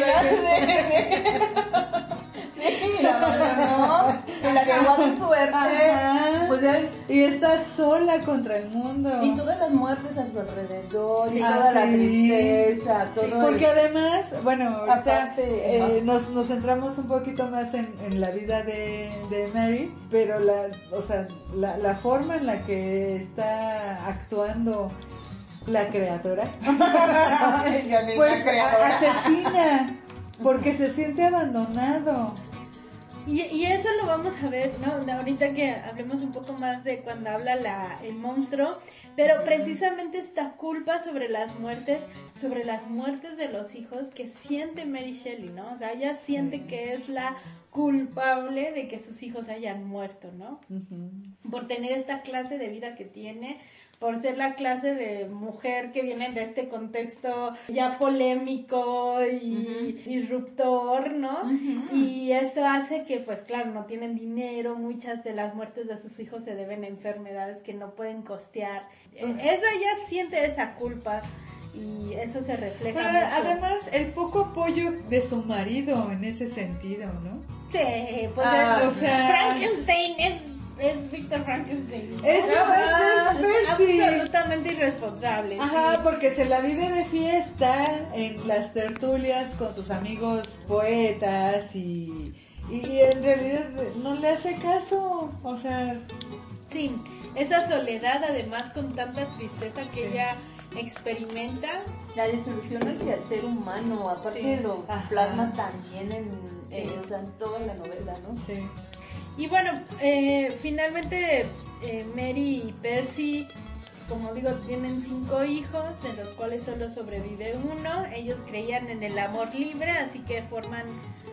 Sí, la abandonó. la dejó a su suerte. Ajá. O sea, Y está sola contra el mundo. y todas las muertes a su alrededor, y toda la Ah, sí. tristeza, todo Sí, el- porque además, bueno, ahorita Aparte, eh, nos, nos centramos un poquito más en, en la vida de, de Mary, pero la, o sea, la, la forma en la que está actuando la creadora, *laughs* pues a- asesina, *laughs* porque se siente abandonado. Y, y eso lo vamos a ver, ¿no? Ahorita que hablemos un poco más de cuando habla la, el monstruo, pero precisamente esta culpa sobre las muertes, sobre las muertes de los hijos que siente Mary Shelley, ¿no? O sea, ella siente que es la culpable de que sus hijos hayan muerto, ¿no? Por tener esta clase de vida que tiene, por ser la clase de mujer que viene de este contexto ya polémico y disruptor, ¿no? Y eso hace que, pues claro, no tienen dinero, muchas de las muertes de sus hijos se deben a enfermedades que no pueden costear. Eh, Eso ella siente esa culpa y eso se refleja. Pero mucho. además el poco apoyo de su marido en ese sentido, ¿no? Sí, pues Ah, es- o sea- Frankenstein es, es Víctor Frankenstein. Eso es- es Percy. absolutamente irresponsable. Ajá, sí. porque se la vive de fiesta en las tertulias con sus amigos poetas y, y en realidad no le hace caso. O sea, Sí, esa soledad además con tanta tristeza que Sí. ella experimenta. La disolución hacia el ser humano, aparte Sí. lo Ajá. plasma también en, en, o sea, en toda la novela, ¿no? sí. Y bueno, eh, finalmente eh, Mary y Percy, como digo, tienen cinco hijos, de los cuales solo sobrevive uno. Ellos creían en el amor libre, así que forman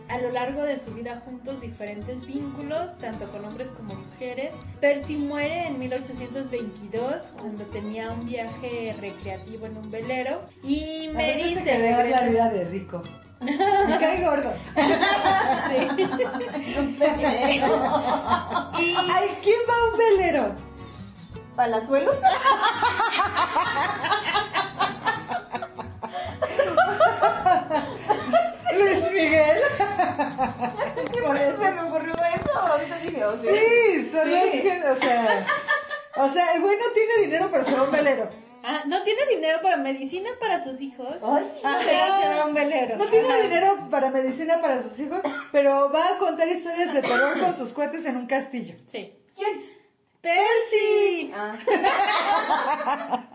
a lo largo de su vida juntos diferentes vínculos, tanto con hombres como mujeres. Percy muere en 1822, cuando tenía un viaje recreativo en un velero. Y Mary se se la regresa. vida de rico. Me cae gordo. Y *laughs* Ay, ¿quién va a un velero? ¿Palazuelos? Luis Miguel. Por eso se me ocurrió eso. Ahorita dije, o sea, Sí, solo Sí. que, o sea, o sea, el güey no tiene dinero, pero se va un velero. Ah, no tiene dinero para medicina para sus hijos. Ay, Ajá. Pero se va a un velero. No tiene Ajá. dinero para medicina para sus hijos, pero va a contar historias de terror con sus cohetes en un castillo. Sí. ¿quién? Percy. Ah. *laughs*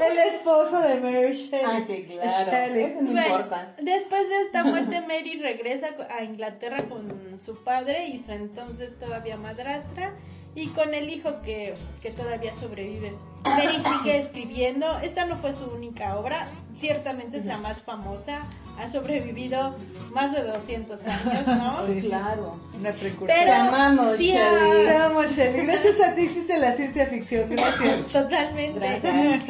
El esposo de Mary Shelley. Ah, sí, claro. Shelley. Eso no Bueno, importa. después de esta *laughs* muerte, Mary regresa a Inglaterra con su padre y su entonces todavía madrastra y con el hijo que, que todavía sobrevive. Mary sigue escribiendo. Esta no fue su única obra, ciertamente es la más famosa. Ha sobrevivido más de 200 años, ¿no? *laughs* Sí. Claro. Una precursora. Pero Te amamos, sí Shelley. amo, Shelley. Gracias a ti existe la ciencia ficción. Gracias. *laughs* Totalmente. Gracias.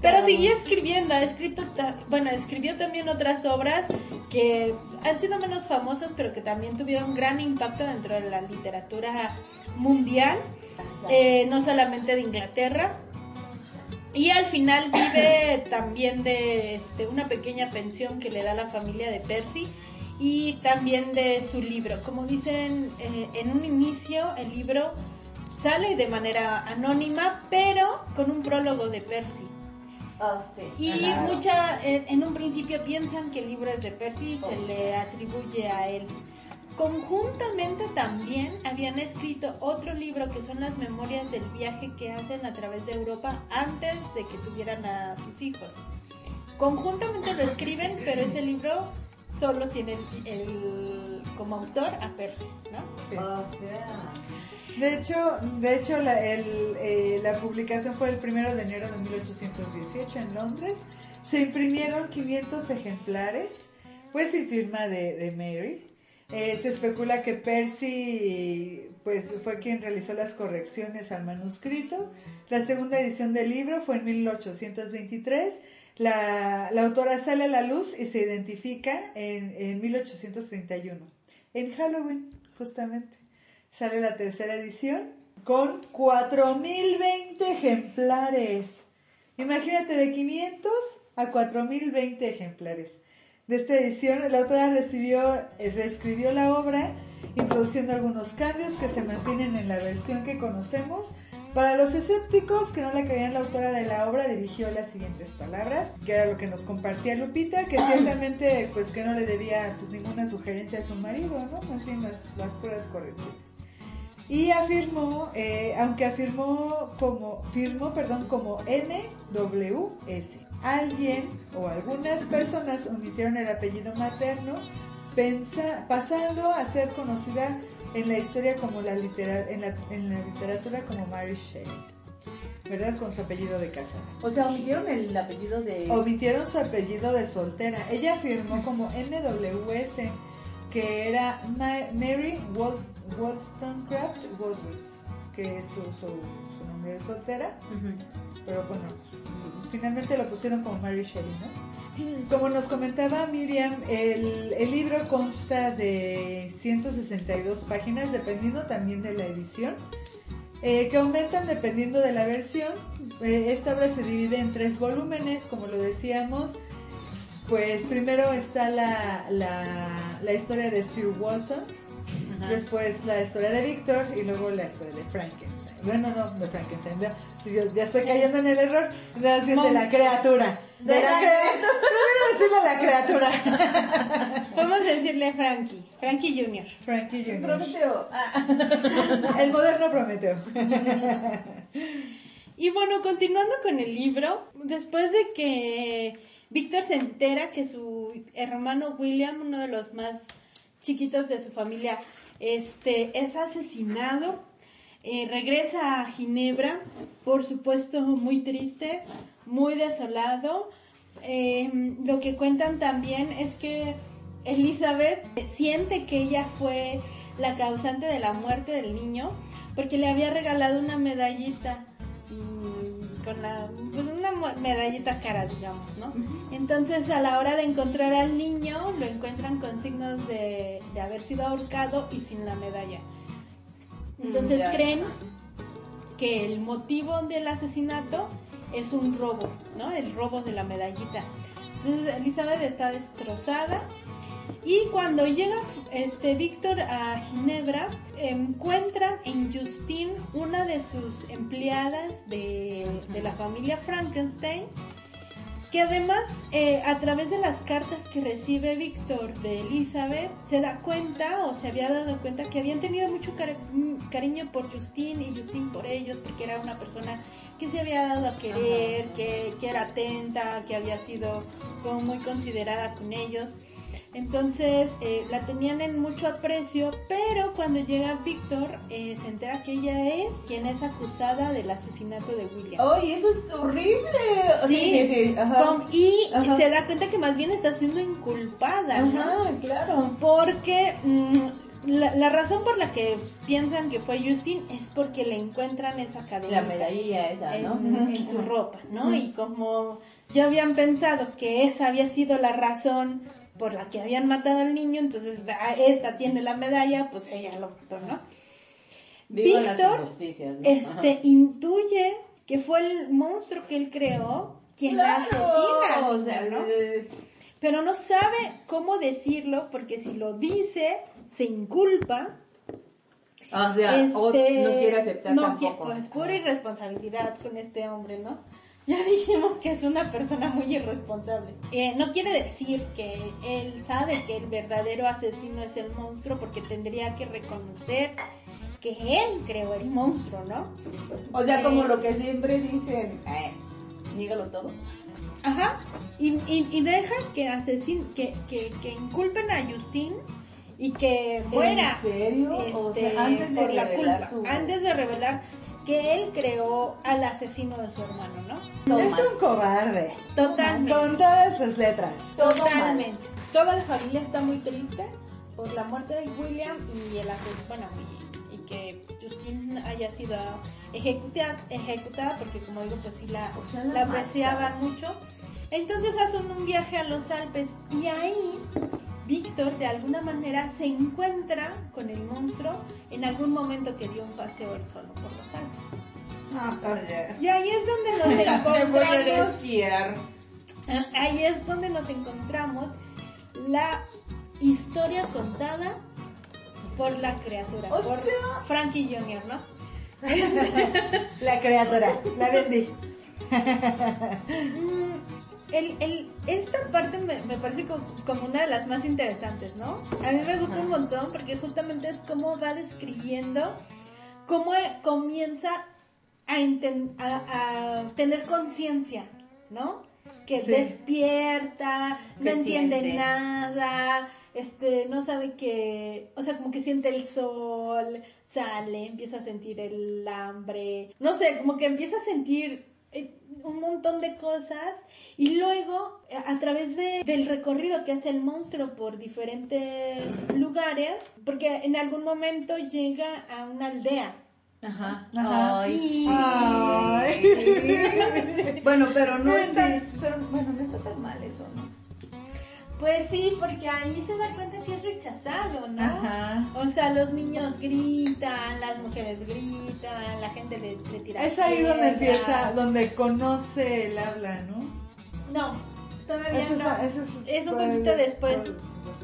Pero siguió escribiendo, ha escrito, bueno, escribió también otras obras que han sido menos famosas, pero que también tuvieron gran impacto dentro de la literatura mundial, eh, no solamente de Inglaterra. Y al final vive *coughs* también de este, una pequeña pensión que le da la familia de Percy y también de su libro. Como dicen eh, en un inicio, el libro sale de manera anónima, pero con un prólogo de Percy. Ah, sí. Y Claro. mucha, en, en un principio piensan que el libro es de Percy y se Oh. le atribuye a él. Conjuntamente también habían escrito otro libro que son las memorias del viaje que hacen a través de Europa antes de que tuvieran a sus hijos. Conjuntamente lo escriben, pero ese libro solo tiene el, el- como autor a Percy, ¿no? Sí. O sea. De hecho, de hecho la, el, eh, la publicación fue el primero de enero de 1818 en Londres. Se imprimieron 500 ejemplares, pues sin firma de, de Mary. Eh, se especula que Percy pues fue quien realizó las correcciones al manuscrito. La segunda edición del libro fue en 1823. La, autora sale a la luz y se identifica en, en 1831, en Halloween, justamente. Sale la tercera edición con 4020 ejemplares. Imagínate de 500 a 4020 ejemplares. De esta edición, la autora recibió, eh, reescribió la obra, introduciendo algunos cambios que se mantienen en la versión que conocemos. Para los escépticos que no le creían la autora de la obra, dirigió las siguientes palabras, que era lo que nos compartía Lupita, que ciertamente pues que no le debía pues ninguna sugerencia a su marido, ¿no? Más bien las, las puras correcciones. Y afirmó, eh, aunque afirmó como, firmó, perdón, como MWS. Alguien o algunas personas omitieron el apellido materno, pensa, pasando a ser conocida en la historia como la, litera, en, la, en la literatura como Mary Shelley. ¿Verdad? Con su apellido de casa. O sea, omitieron el apellido de... Omitieron su apellido de soltera. Ella firmó como MWS, que era Ma- Mary Wol- Wollstonecraft Woodward, que es su, su, su nombre de soltera. Ujú. Pero bueno, finalmente lo pusieron como Mary Shelley, ¿no? Como nos comentaba Miriam, el, el libro consta de 162 páginas, dependiendo también de la edición, eh, que aumentan dependiendo de la versión. Eh, esta obra se divide en tres volúmenes, como lo decíamos. Pues primero está la, la, la historia de Sir Walton, Ajá. después la historia de Víctor y luego la historia de Frankenstein. Bueno, no, de Frankenstein, ya, ya estoy cayendo en el error, de, decir de la criatura. De, De la, la criatura. *laughs* Primero decirle a la criatura. Vamos a decirle Frankie, Frankie Jr. Frankie Jr. Prometeo. Ah. El moderno Prometeo. Y bueno, continuando con el libro, después de que Víctor se entera que su hermano William, uno de los más chiquitos de su familia, este, es asesinado, eh, regresa a Ginebra, por supuesto muy triste, muy desolado. Eh, lo que cuentan también es que Elizabeth siente que ella fue la causante de la muerte del niño porque le había regalado una medallita con la pues, una medallita cara digamos no entonces a la hora de encontrar al niño lo encuentran con signos de, de haber sido ahorcado y sin la medalla entonces ya. creen que el motivo del asesinato es un robo, ¿no? El robo de la medallita. Entonces Elizabeth está destrozada y cuando llega este Víctor a Ginebra encuentra en Justine una de sus empleadas de, de la familia Frankenstein que además eh, a través de las cartas que recibe Víctor de Elizabeth se da cuenta o se había dado cuenta que habían tenido mucho cari- mm, cariño por Justine y Justine por ellos porque era una persona que se había dado a querer, que, que era atenta, que había sido como muy considerada con ellos. Entonces eh, la tenían en mucho aprecio, pero cuando llega Víctor eh, se entera que ella es quien es acusada del asesinato de William. ¡Ay, eso es horrible! Sí, sí, sí. Ajá. Con- y Ajá. se da cuenta que más bien está siendo inculpada, ¿no? Ajá, claro. Porque mm, la, la razón por la que piensan que fue Justin es porque le encuentran esa cadena La medallilla esa, ¿no? en, en su ropa, ¿no? Y como ya habían pensado que esa había sido la razón por la que habían matado al niño, entonces ah, esta tiene la medalla, pues ella lo mató, ¿no? Viva Víctor. Este Ajá. intuye que fue el monstruo que él creó quien la asesina, o sea, ¿no? pero no sabe cómo decirlo porque si lo dice se inculpa. O sea, o Este, no quiere aceptar no tampoco. quiere- pues pura irresponsabilidad con este hombre, ¿no? Ya dijimos que es una persona muy irresponsable. Eh, no quiere decir que él sabe que el verdadero asesino es el monstruo porque tendría que reconocer que él creó el monstruo, ¿no? O sea, Eh, como lo que siempre dicen, eh, nígalo todo. Ajá. Y, y, y deja que asesin, que, que, que inculpen a Justin y que muera. ¿En serio? o este, sea, antes de revelar culpa, su... antes de revelar que él creó al asesino de su hermano, ¿no? Es un cobarde. Totalmente. Con todas sus letras. Todo Totalmente. Toda la familia está muy triste por la muerte de William y el asesino, bueno, y, y que Justine haya sido ejecutada, ejecutada porque como digo, pues sí la, O sea, la la apreciaban mucho. Entonces hacen un viaje a los Alpes y ahí Víctor de alguna manera se encuentra con el monstruo en algún momento que dio un paseo él solo por los Alpes. Ah, Y ahí es donde *laughs* nos Me voy a encontramos desfiar. Ah, Ahí es donde nos encontramos la historia contada por la criatura, O por sea- Frankie Jr., ¿no? *laughs* La criatura, la vendí. *laughs* El, el, esta parte me, me parece co- como, una de las más interesantes, ¿no? A mí me gusta un montón porque justamente es como va describiendo cómo eh, comienza a, inten- a, a tener conciencia, ¿no? Que Sí. despierta, no entiende siente. nada, este, no sabe que, o sea, como que siente el sol, sale, empieza a sentir el hambre, no sé, como que empieza a sentir un montón de cosas y luego a través de- del recorrido que hace el monstruo por diferentes lugares, porque en algún momento llega a una aldea. Ajá. Ajá. Ay, Ay. sí. *laughs* bueno, pero no está, pero bueno, no está tan mal eso, ¿no? Pues sí, porque ahí se da cuenta que es rechazado, ¿no? Ajá. O sea, los niños gritan, las mujeres gritan, la gente le, le tira Es ahí donde empieza, donde conoce el habla, ¿no? No, todavía es- no. es- Es un poquito después.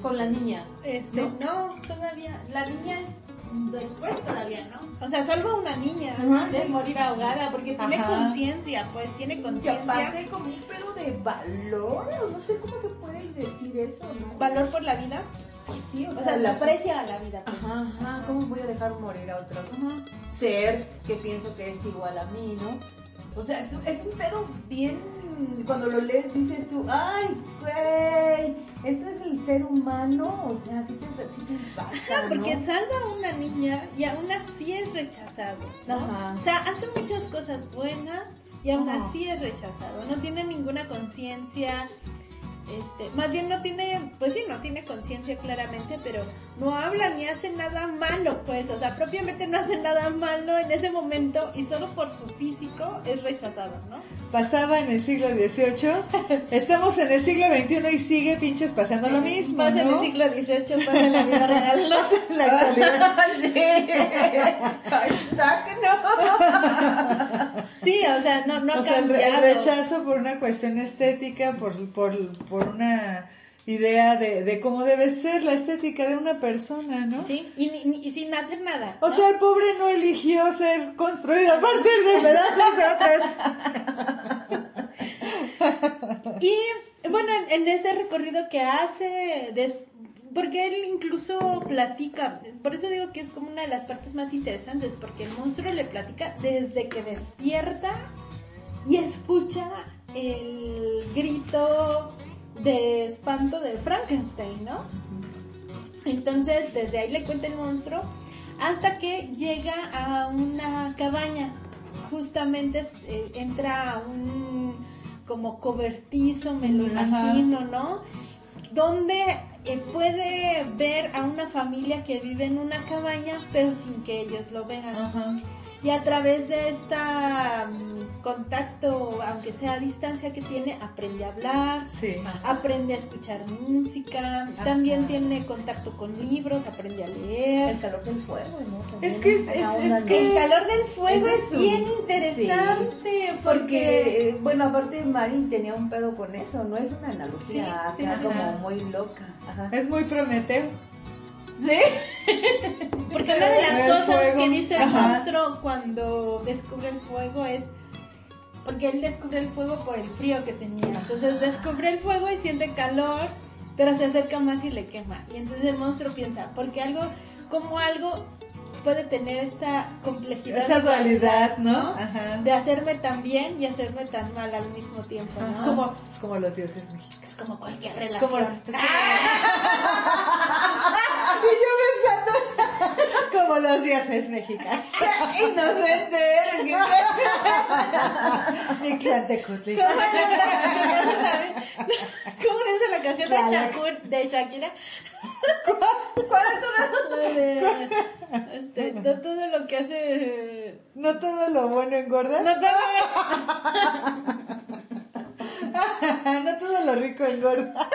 Con la niña. Este, no, todavía. La niña es después todavía, ¿no? O sea, salva a una niña Ajá. de morir ahogada porque tiene Ajá. conciencia, pues tiene Y conciencia. aparte como un pedo de valor, o no sé cómo se puede decir eso, ¿no? Valor por la vida. Pues sí, O sea, la aprecia a la vida. pues. Ajá, ajá, ¿cómo voy a dejar morir a otro ser que pienso que es igual a mí, no? O sea, es, es un pedo bien, cuando lo lees dices tú, ay, güey, esto es el ser humano, o sea, sí te, sí te impacta, Ajá, porque ¿no? salva a una niña y aún así es rechazado, ¿no? Ajá. O sea, hace muchas cosas buenas y aún Ajá. así es rechazado. No tiene ninguna conciencia, este, más bien no tiene, pues sí, no tiene conciencia claramente, pero no habla ni hace nada malo, pues, o sea, propiamente no hace nada malo en ese momento y solo por su físico es rechazado, ¿no? Pasaba en el siglo XVIII, *laughs* estamos en el siglo XXI y sigue pinches pasando lo mismo, Pasa en el siglo XVIII, pasa en la vida real, ¿no? En la *laughs* actualidad. sí, *laughs* hashtag no. Sí, o sea, no, no ha O sea, el, re- el cambiado. rechazo por una cuestión estética, por, por, por una idea de, de cómo debe ser la estética de una persona, ¿no? Sí, y, ni- ni- y sin hacer nada. O sea, el pobre no eligió ser construido a partir de pedazos de otros. *laughs* Y bueno, en, en este recorrido que hace, des- porque él incluso platica, por eso digo que es como una de las partes más interesantes, porque el monstruo le platica desde que despierta y escucha el grito de espanto de Frankenstein, ¿no? Entonces, desde ahí le cuenta el monstruo hasta que llega a una cabaña. Justamente eh, entra a un como cobertizo, me lo Ajá. imagino, ¿no? Donde eh, puede ver a una familia que vive en una cabaña, pero sin que ellos lo vean. Ajá. Y a través de este contacto, aunque sea a distancia que tiene, aprende a hablar, Sí. aprende a escuchar música, también tiene contacto con libros, aprende a leer. El calor del fuego, ¿no? También Es que es- que- El calor del fuego es es un- bien interesante porque Porque, eh, bueno, aparte Mari tenía un pedo con eso, no es una analogía Sí, como muy loca. Ajá. Es muy Prometeo. *laughs* porque una de las cosas que dice el Ajá. monstruo cuando descubre el fuego es porque él descubre el fuego por el frío que tenía. Entonces descubre el fuego y siente calor, pero se acerca más y le quema. Y entonces el monstruo piensa, porque algo, como algo puede tener esta complejidad. Esa dualidad, ¿no? Ajá. De hacerme tan bien y hacerme tan mal al mismo tiempo. ¿no? Es como, es como los dioses mexicanos. Es como cualquier Es relación. como, es como- *laughs* *laughs* y yo pensando, como los dioses mexicanos. *laughs* Inocente eres, Mi clan *laughs* de Cutli. ¿Cómo dice la canción de. Shakur- de Shakira? ¿Cuál es de, este, no todo lo que hace. No todo lo bueno engorda. No todo *laughs* no todo lo rico engorda.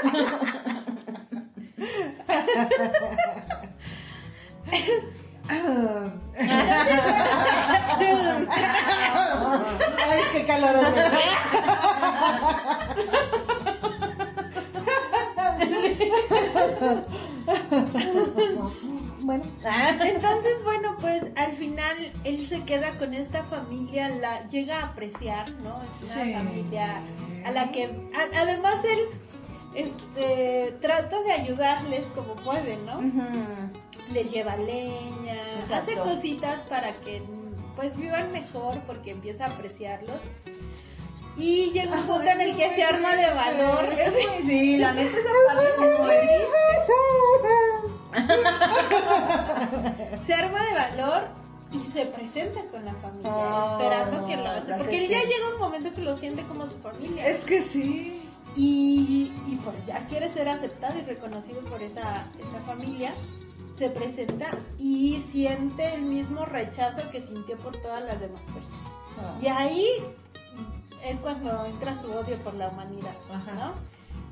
Ay, qué calor. Bueno, entonces, bueno, pues al final él se queda con esta familia, la llega a apreciar, ¿no? Es una Sí. familia a la que, a- además él, este, trata de ayudarles como puede, ¿no? Les lleva leña, hace cositas para que, pues, vivan mejor porque empieza a apreciarlos. Y llega un punto en el que se arma de valor. Sí, la neta buenísima. se arma de valor y se presenta con la familia, Oh, esperando que lo hace. Porque él ya llega un momento que lo siente como su familia. Es que sí. Y, y pues ya quiere ser aceptado y reconocido por esa, esa familia. Se presenta y siente el mismo rechazo que sintió por todas las demás personas. Y ahí es cuando entra su odio por la humanidad, Ajá. ¿no?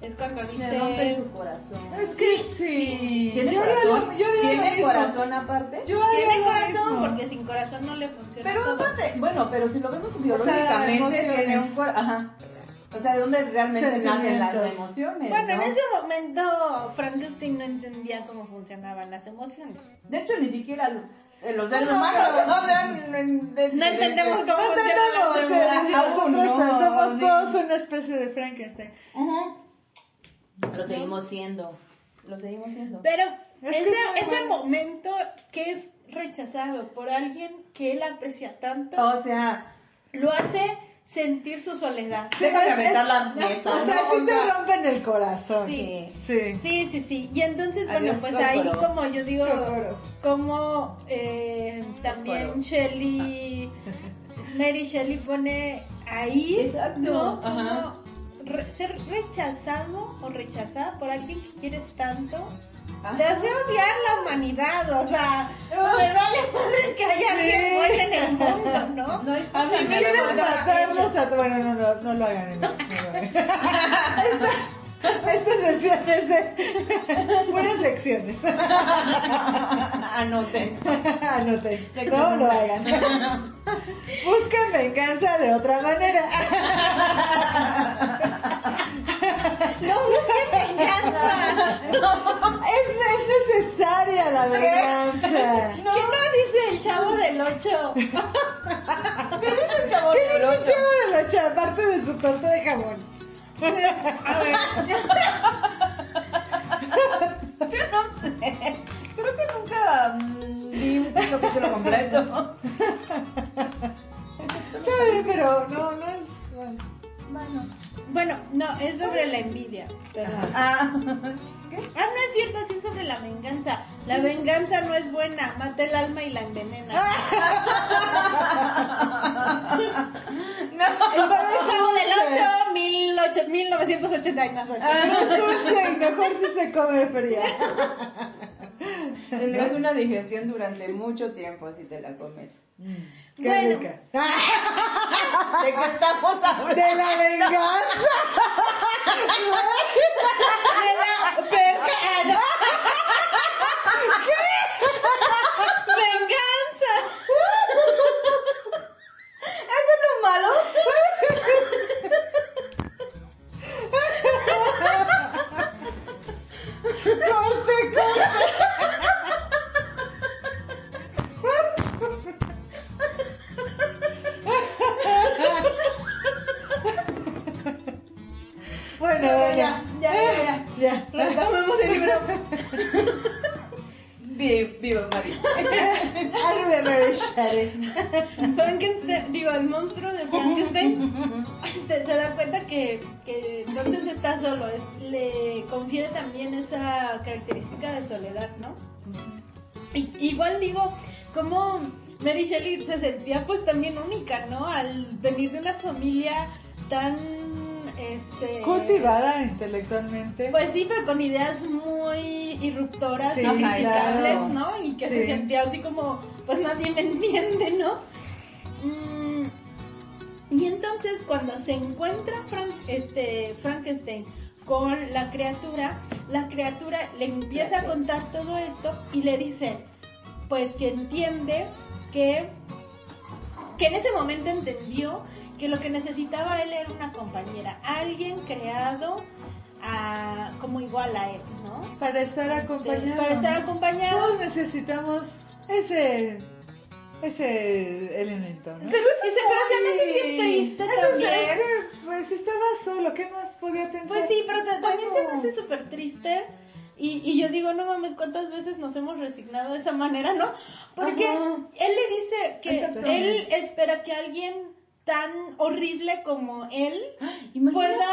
Es cuando Me dice... rompe su corazón. Es que sí. ¿Tiene Yo haría corazón? lo- yo haría lo ¿Tiene corazón aparte? Yo Tiene corazón mismo. porque sin corazón no le funciona Pero todo. aparte, bueno, pero si lo vemos biológicamente, emociones. tiene un corazón. Ajá. O sea, ¿de dónde realmente nacen las emociones? Bueno, en ese momento Frankenstein no entendía cómo funcionaban las emociones. De hecho, ni siquiera lo- eh, los seres No, humanos no. o sea, no, No entendemos cómo funcionan las emociones. nosotros no, somos sí. todos una especie de Frankenstein. Lo seguimos siendo. Lo seguimos siendo. Pero Es que ese, ese momento que es rechazado por alguien que él aprecia tanto, O sea, lo hace sentir su soledad. déjame es- aventar la mesa. *laughs* O sea, sí te rompen el corazón. Sí. Sí. Sí, sí, sí. Y entonces, bueno, pues ahí como yo digo, como eh, también Kokoro. Shelley, *laughs* Mary Shelley pone ahí, Exacto, ¿no? ajá. Como re- ser rechazado o rechazada por alguien que quieres tanto. Te hace odiar la humanidad, o sea, me vale madre que haya alguien bueno en el mundo, ¿no? No a mí me ¿Quieres mata matarlos a Bueno, no, no, no lo hagan. no, no lo hagan. *laughs* Esta, esta sesión es de *laughs* puras lecciones. *laughs* Anoten. Anoten. No lo hagan. Busquen venganza de otra manera. No busques Es, es necesaria la venganza. *laughs* ¿Qué no dice el chavo del 8? *laughs* ¿Qué dice el chavo ¿Qué del dice ocho? un chavo de la ocho, aparte de su torta de jamón? A ver, *laughs* Yo no sé. Creo que nunca mm, vi un capítulo completo. Está bien, pero no, no es. bueno. Bueno. No, es sobre la envidia. Perdón. Ah, Ah, no es cierto, sí es sobre la venganza. La venganza no es buena, mata el alma y la envenena. *laughs* no. El chavo del 8, 1800, 1980 y no sé. No es dulce y mejor si se come fría. *laughs* Tendrás una digestión durante mucho tiempo si te la comes. Qué Bueno. rica. *laughs* ¿De qué estamos hablando? De la venganza. *laughs* De la verga- Venganza. *laughs* está solo. es- le confiere también esa característica de soledad, ¿no? Y- igual digo, como Mary Shelley se sentía pues también única, ¿no? Al venir de una familia tan... Este, Cultivada intelectualmente. Pues sí, pero con ideas muy irruptoras Sí, claro. ¿no? Y que se sentía así como, pues nadie me entiende, ¿no? Mm, y entonces cuando se encuentra Frank, este, Frankenstein con la criatura, la criatura le empieza a contar todo esto y le dice, pues que entiende que, que en ese momento entendió que lo que necesitaba él era una compañera, alguien creado a, como igual a él, ¿no? Para estar acompañado. Para estar acompañado. Todos necesitamos ese ese elemento, ¿no? Pero es que se, pero se me hace bien triste Eso es- también. es que, pues estaba solo, ¿qué más podía pensar? Pues sí, pero ta- también se me hace súper triste. Y, y yo digo, no mames, ¿cuántas veces nos hemos resignado de esa manera, no? Porque Ajá. él le dice que él espera que alguien tan horrible como él Imagínate. pueda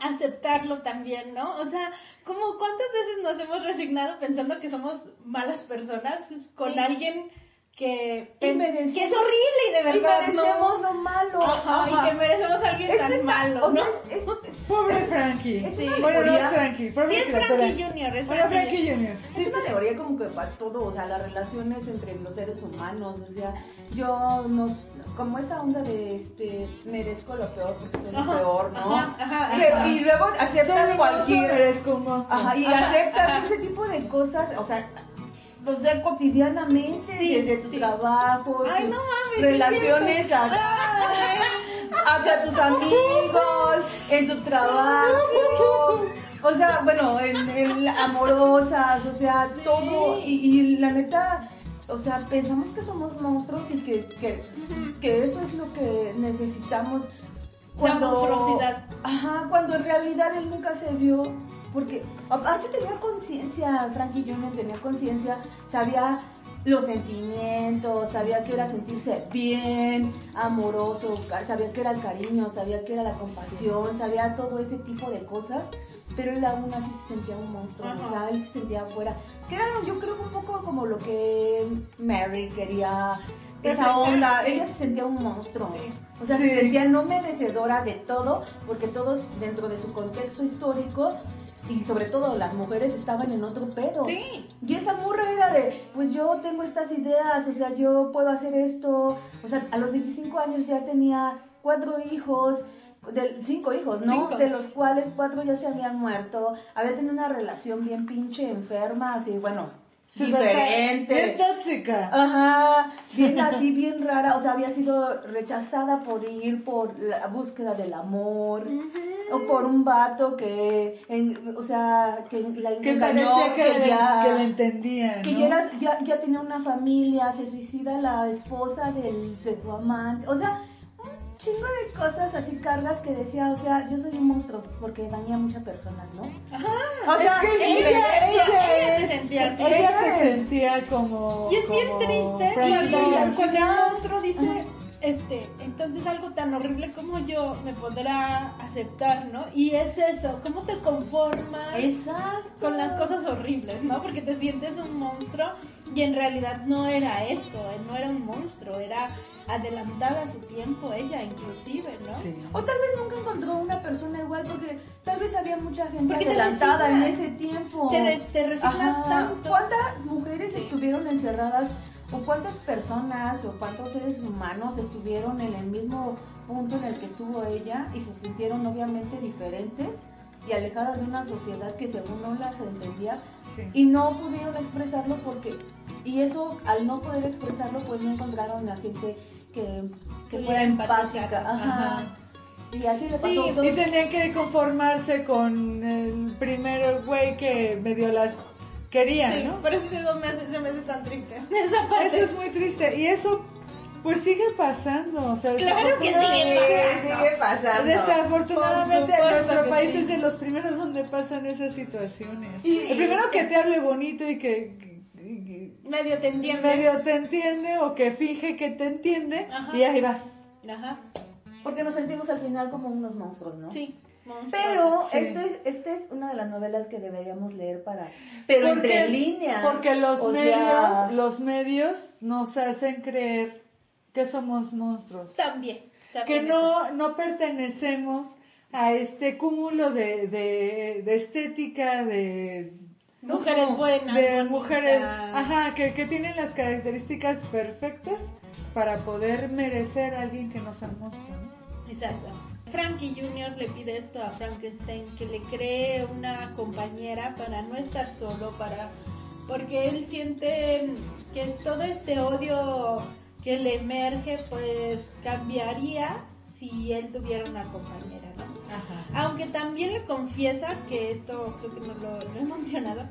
aceptarlo también, ¿no? O sea, como cuántas veces nos hemos resignado pensando que somos malas personas con Sí. alguien que, Y merecemos- que es horrible y de Y verdad merecemos no. lo malo. Ajá, Ajá. y que merecemos a alguien Es que tan está- malo, o sea, ¿no? es- es- *laughs* Pobre Frankie. Es Sí. una Bueno, no es. Frankie, pobre Sí, es. Frankie Junior, es Bueno, Frankie Junior. Es una alegoría como que para todo, o sea, las relaciones entre los seres humanos, o sea, yo nos, como esa onda de este, merezco lo peor porque soy Ajá, lo peor, ¿no? ajá, ajá, Pero- ajá. y luego aceptas cualquier, merezco un monstruo. ajá, y Ajá, aceptas ajá. ese tipo de cosas, o sea, o sea, cotidianamente, Sí, desde tu sí. trabajo, Ay, tus no mames, relaciones a- hacia tus amigos, en tu trabajo, o sea, bueno, en, en amorosas, o sea, todo, y, y la neta, o sea, pensamos que somos monstruos y que, que, que eso es lo que necesitamos. La monstruosidad. Ajá, cuando en realidad él nunca se vio, porque aparte tenía conciencia, Frankie Junior tenía conciencia, sabía los sentimientos, sabía que era sentirse bien, amoroso, sabía que era el cariño, sabía que era la compasión, sabía todo ese tipo de cosas, pero él aún así se sentía un monstruo, o sea, él se sentía afuera. Que era yo creo que un poco como lo que Mary quería, esa onda, ella se sentía un monstruo. Sí. O sea, Sí. se sentía no merecedora de todo, porque todos dentro de su contexto histórico y sobre todo las mujeres estaban en otro pedo. Sí. Y esa morra era de, pues yo tengo estas ideas, o sea, yo puedo hacer esto. O sea, a los 25 años ya tenía cuatro hijos, de, cinco hijos, ¿no? Cinco. De los cuales cuatro ya se habían muerto. Había tenido una relación bien pinche enferma, así, bueno, diferente. Bien tóxica. Ajá, bien así, bien rara, o sea, había sido rechazada por ir por la búsqueda del amor, o por un vato que, en- o sea, que la Que engañó, que, que ya, que le entendía, que ¿no? ya, era- ya, ya tenía una familia, se suicida la esposa del, de su amante, o sea, un chingo de cosas así, cargas que decía, o sea, yo soy un monstruo, porque dañé a muchas personas, ¿no? Ajá. O sea, es que ella- ella, ella ella se sentía así. ella se sentía como. Y es bien como triste cuando, cuando el monstruo dice, este, entonces algo tan horrible como yo me podrá aceptar, ¿no? Y es eso, ¿cómo te conformas Exacto. con las cosas horribles, ¿no? Porque te sientes un monstruo y en realidad no era eso, no era un monstruo, era adelantada a su tiempo ella inclusive, ¿no? Sí. O tal vez nunca encontró una persona igual porque tal vez había mucha gente Porque adelantada en ese tiempo. Te, te resignas tanto. ¿Cuántas mujeres estuvieron encerradas o cuántas personas o cuántos seres humanos estuvieron en el mismo punto en el que estuvo ella y se sintieron obviamente diferentes y alejadas de una sociedad que según no las entendía Sí. y no pudieron expresarlo porque y eso al no poder expresarlo pues no encontraron a gente que, que fuera empática ajá. Ajá. y así le pasó Sí. Y tenían que conformarse con el primer güey que medio las quería, Sí, ¿no? por eso digo, me hace- se me hace tan triste. *laughs* Esa parte. Eso es muy triste. Y eso, pues sigue pasando. O sea, Claro que sigue desafortunadamente- sigue pasando Desafortunadamente, nuestro país sí. es de los primeros donde pasan esas situaciones. Y- el primero que te hable bonito y que, Medio te entiende. medio te entiende o que finge que te entiende Ajá. y ahí vas. Ajá. porque nos sentimos al final como unos monstruos no Sí. Pero Sí. este, este es una de las novelas que deberíamos leer para pero entre líneas Porque los O medios, sea, los medios nos hacen creer que somos monstruos. También. que no, no pertenecemos a este cúmulo de, de, de estética, de, Mujeres buenas. de bonitas. mujeres, ajá, que, que tienen las características perfectas para poder merecer a alguien que nos. ¿no? Exacto. Frankie Jr. le pide esto a Frankenstein, que le cree una compañera para no estar solo, para porque él siente que todo este odio que le emerge, pues cambiaría si él tuviera una compañera, ¿no? Ajá. Aunque también le confiesa, que esto creo que no lo, lo he mencionado,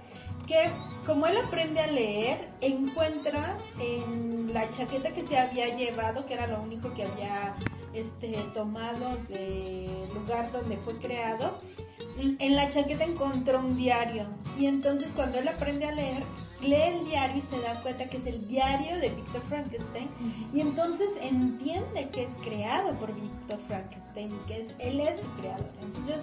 que como él aprende a leer, encuentra en la chaqueta que se había llevado, que era lo único que había este, tomado del lugar donde fue creado, en la chaqueta encontró un diario. Y entonces cuando él aprende a leer, lee el diario y se da cuenta que es el diario de Víctor Frankenstein. Y entonces entiende que es creado por Víctor Frankenstein y que es, él es su creador. Entonces,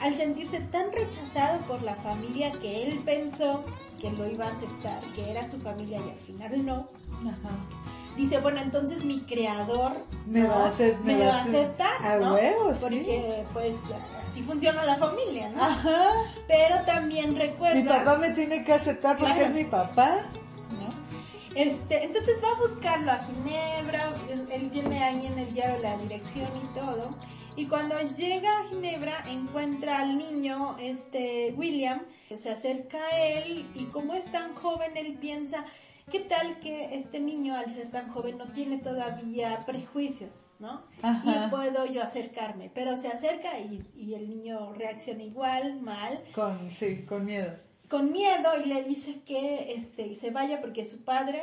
al sentirse tan rechazado por la familia que él pensó que lo iba a aceptar, que era su familia y al final no, Ajá. Dice, bueno, entonces mi creador Me ¿no? va a hacer- me me va a aceptar, a ¿no? huevo, sí. Porque pues así funciona la familia, ¿no? Ajá. Pero también recuerda Mi papá me tiene que aceptar porque Claro. es mi papá. Este, entonces va a buscarlo a Ginebra, él, él tiene ahí en el diario la dirección y todo. Y cuando llega a Ginebra encuentra al niño, este William, que se acerca a él y como es tan joven él piensa, ¿qué tal que este niño al ser tan joven no tiene todavía prejuicios, ¿no? Ajá. Y puedo yo acercarme, pero se acerca y, y el niño reacciona igual, mal, Con, sí, con miedo. con miedo y le dice que este se vaya porque su padre,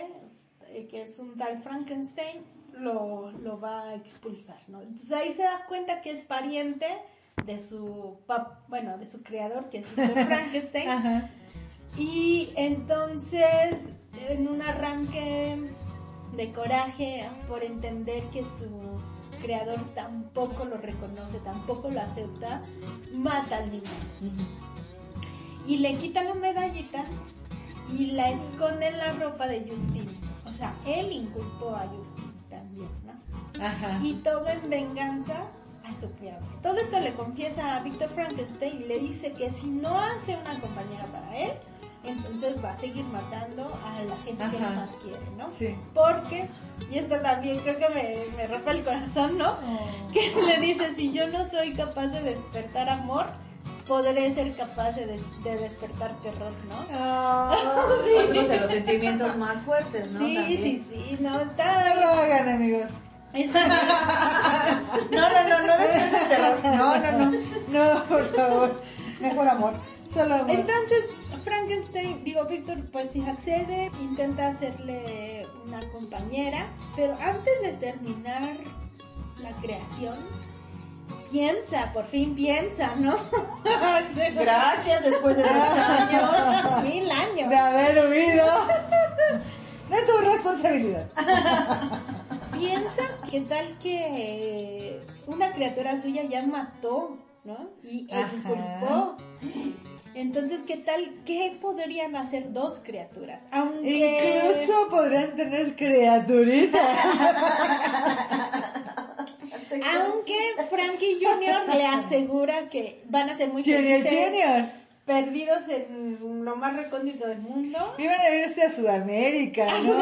eh, que es un tal Frankenstein, lo, lo va a expulsar, ¿no? Entonces ahí se da cuenta que es pariente de su pap bueno, de su creador, que es *laughs* Frankenstein. Ajá. Y entonces, en un arranque de coraje por entender que su creador tampoco lo reconoce, tampoco lo acepta, mata al niño y le quita la medallita y la esconde en la ropa de Justin. O sea, él inculpó a Justin también, ¿no? Ajá. Y todo en venganza a su creador. Todo esto le confiesa a Víctor Frankenstein y le dice que si no hace una compañera para él, entonces va a seguir matando a la gente que Ajá. más quiere, ¿no? Sí. Porque, y esto también creo que me, me rompe el corazón, ¿no? Que le dice, si yo no soy capaz de despertar amor, podré ser capaz de, des- de despertar terror, ¿no? Ah, Otro *laughs* de los sentimientos más fuertes, ¿no? sí, También. sí, sí, no, no está... lo hagan, amigos. *laughs* No, no, no, no. No, no, no. No, por favor. Mejor amor. Solo amor. Entonces, Frankenstein, digo, Víctor, pues sí accede, intenta hacerle una compañera, pero antes de terminar la creación, piensa, por fin piensa, ¿no? *laughs* Gracias, después de dos años. Mil años. de haber huido de tu responsabilidad. Piensa qué tal que una criatura suya ya mató, ¿no? Y Ajá. inculpó. Entonces, ¿qué tal? ¿Qué podrían hacer dos criaturas? Aunque... Incluso podrán tener criaturitas. *laughs* Aunque Frankie Jr. le asegura que van a ser muy Junior, felices, Junior. perdidos en lo más recóndito del mundo. Iban a irse a Sudamérica, A ¿no? *laughs*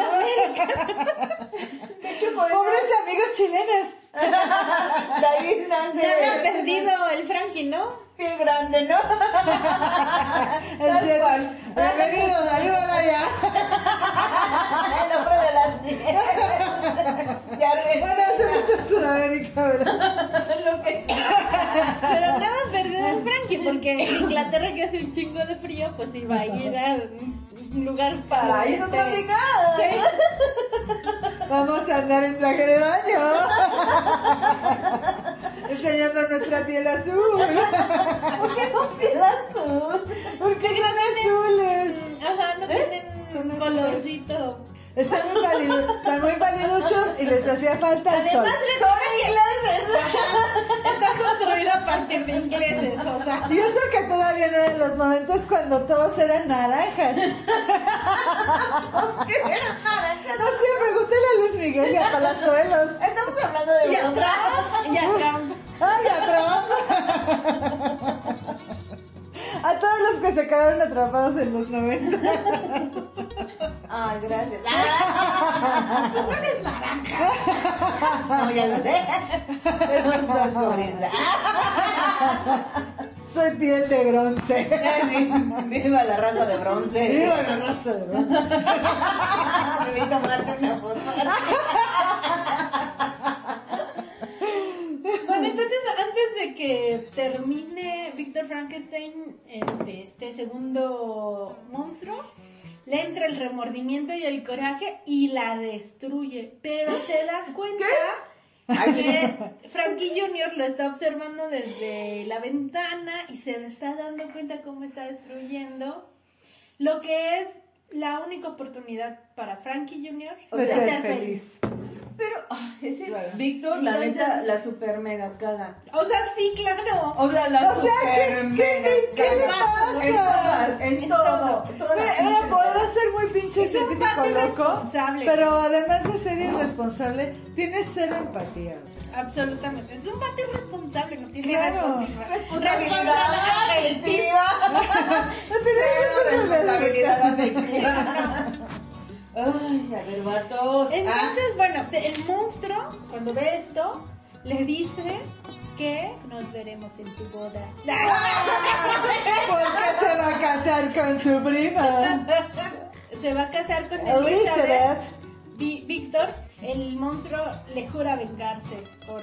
Pobres amigos chilenos. *laughs* Nace. Se había perdido el Frankie, ¿no? Qué grande, ¿no? *laughs* Tal jet- cual. Bienvenidos a Himalaya. *laughs* El hombre de las nieves. Ya Bueno, se viste en Sudamérica, ¿verdad? lo que. Pero nada perdido el Frankie, porque en Inglaterra que hace un chingo de frío, pues iba a ir a un lugar para... Este, sí. *laughs* Vamos a andar en traje de baño. Enseñando nuestra piel azul. ¿Por qué son piel azul? Porque son azules. Ajá, no tienen un azules. colorcito. Están muy, pálidos, están muy paliduchos y les hacía falta el sol. Además, ingleses. está construido a partir de ingleses, o sea... Y eso que todavía no eran los momentos cuando todos eran naranjas. ¿Qué eran naranjas? No sé, pregúntale a Luis Miguel y a Palazuelos. Estamos hablando de Ya nosotras. Trump, ya Trump. ¡Ay, a Trump! A todos los que se quedaron atrapados en los 90. Ay, gracias. *laughs* Tú no eres naranja. No, ya lo sé. Soy piel de bronce. Viva la raza de bronce. Viva la raza de bronce. *laughs* Debí tomarte una foto. Bueno, entonces antes de que termine Víctor Frankenstein, este, este segundo monstruo, le entra el remordimiento y el coraje y la destruye. Pero se da cuenta que Frankie Jr. lo está observando desde la ventana y se le está dando cuenta cómo está destruyendo lo que es la única oportunidad para Frankie Jr. De ser feliz. Pero, ay, ese Claro. Víctor, la neta, la super mega caga. O sea, sí, claro. O sea, la O sea, ¿qué- super qué- mega qué- qué le caga. pasa? En todas, en En todo. todo. pinches podrá cosas. ser muy pinche científico loco, irresponsable. pero además de ser irresponsable, tiene cero empatía. o sea. Absolutamente. Es un vato irresponsable, no tiene Claro. responsabilidad. Responsabilidad afectiva. *laughs* No tiene responsabilidad afectiva. Ay, a ver, vatos. Ah, Entonces, bueno, te- el monstruo, cuando ve esto, le dice que nos veremos en tu boda. *laughs* Porque se va a casar con su prima. Se va a casar con Elizabeth. Elizabeth. Víctor, el monstruo, le jura vengarse por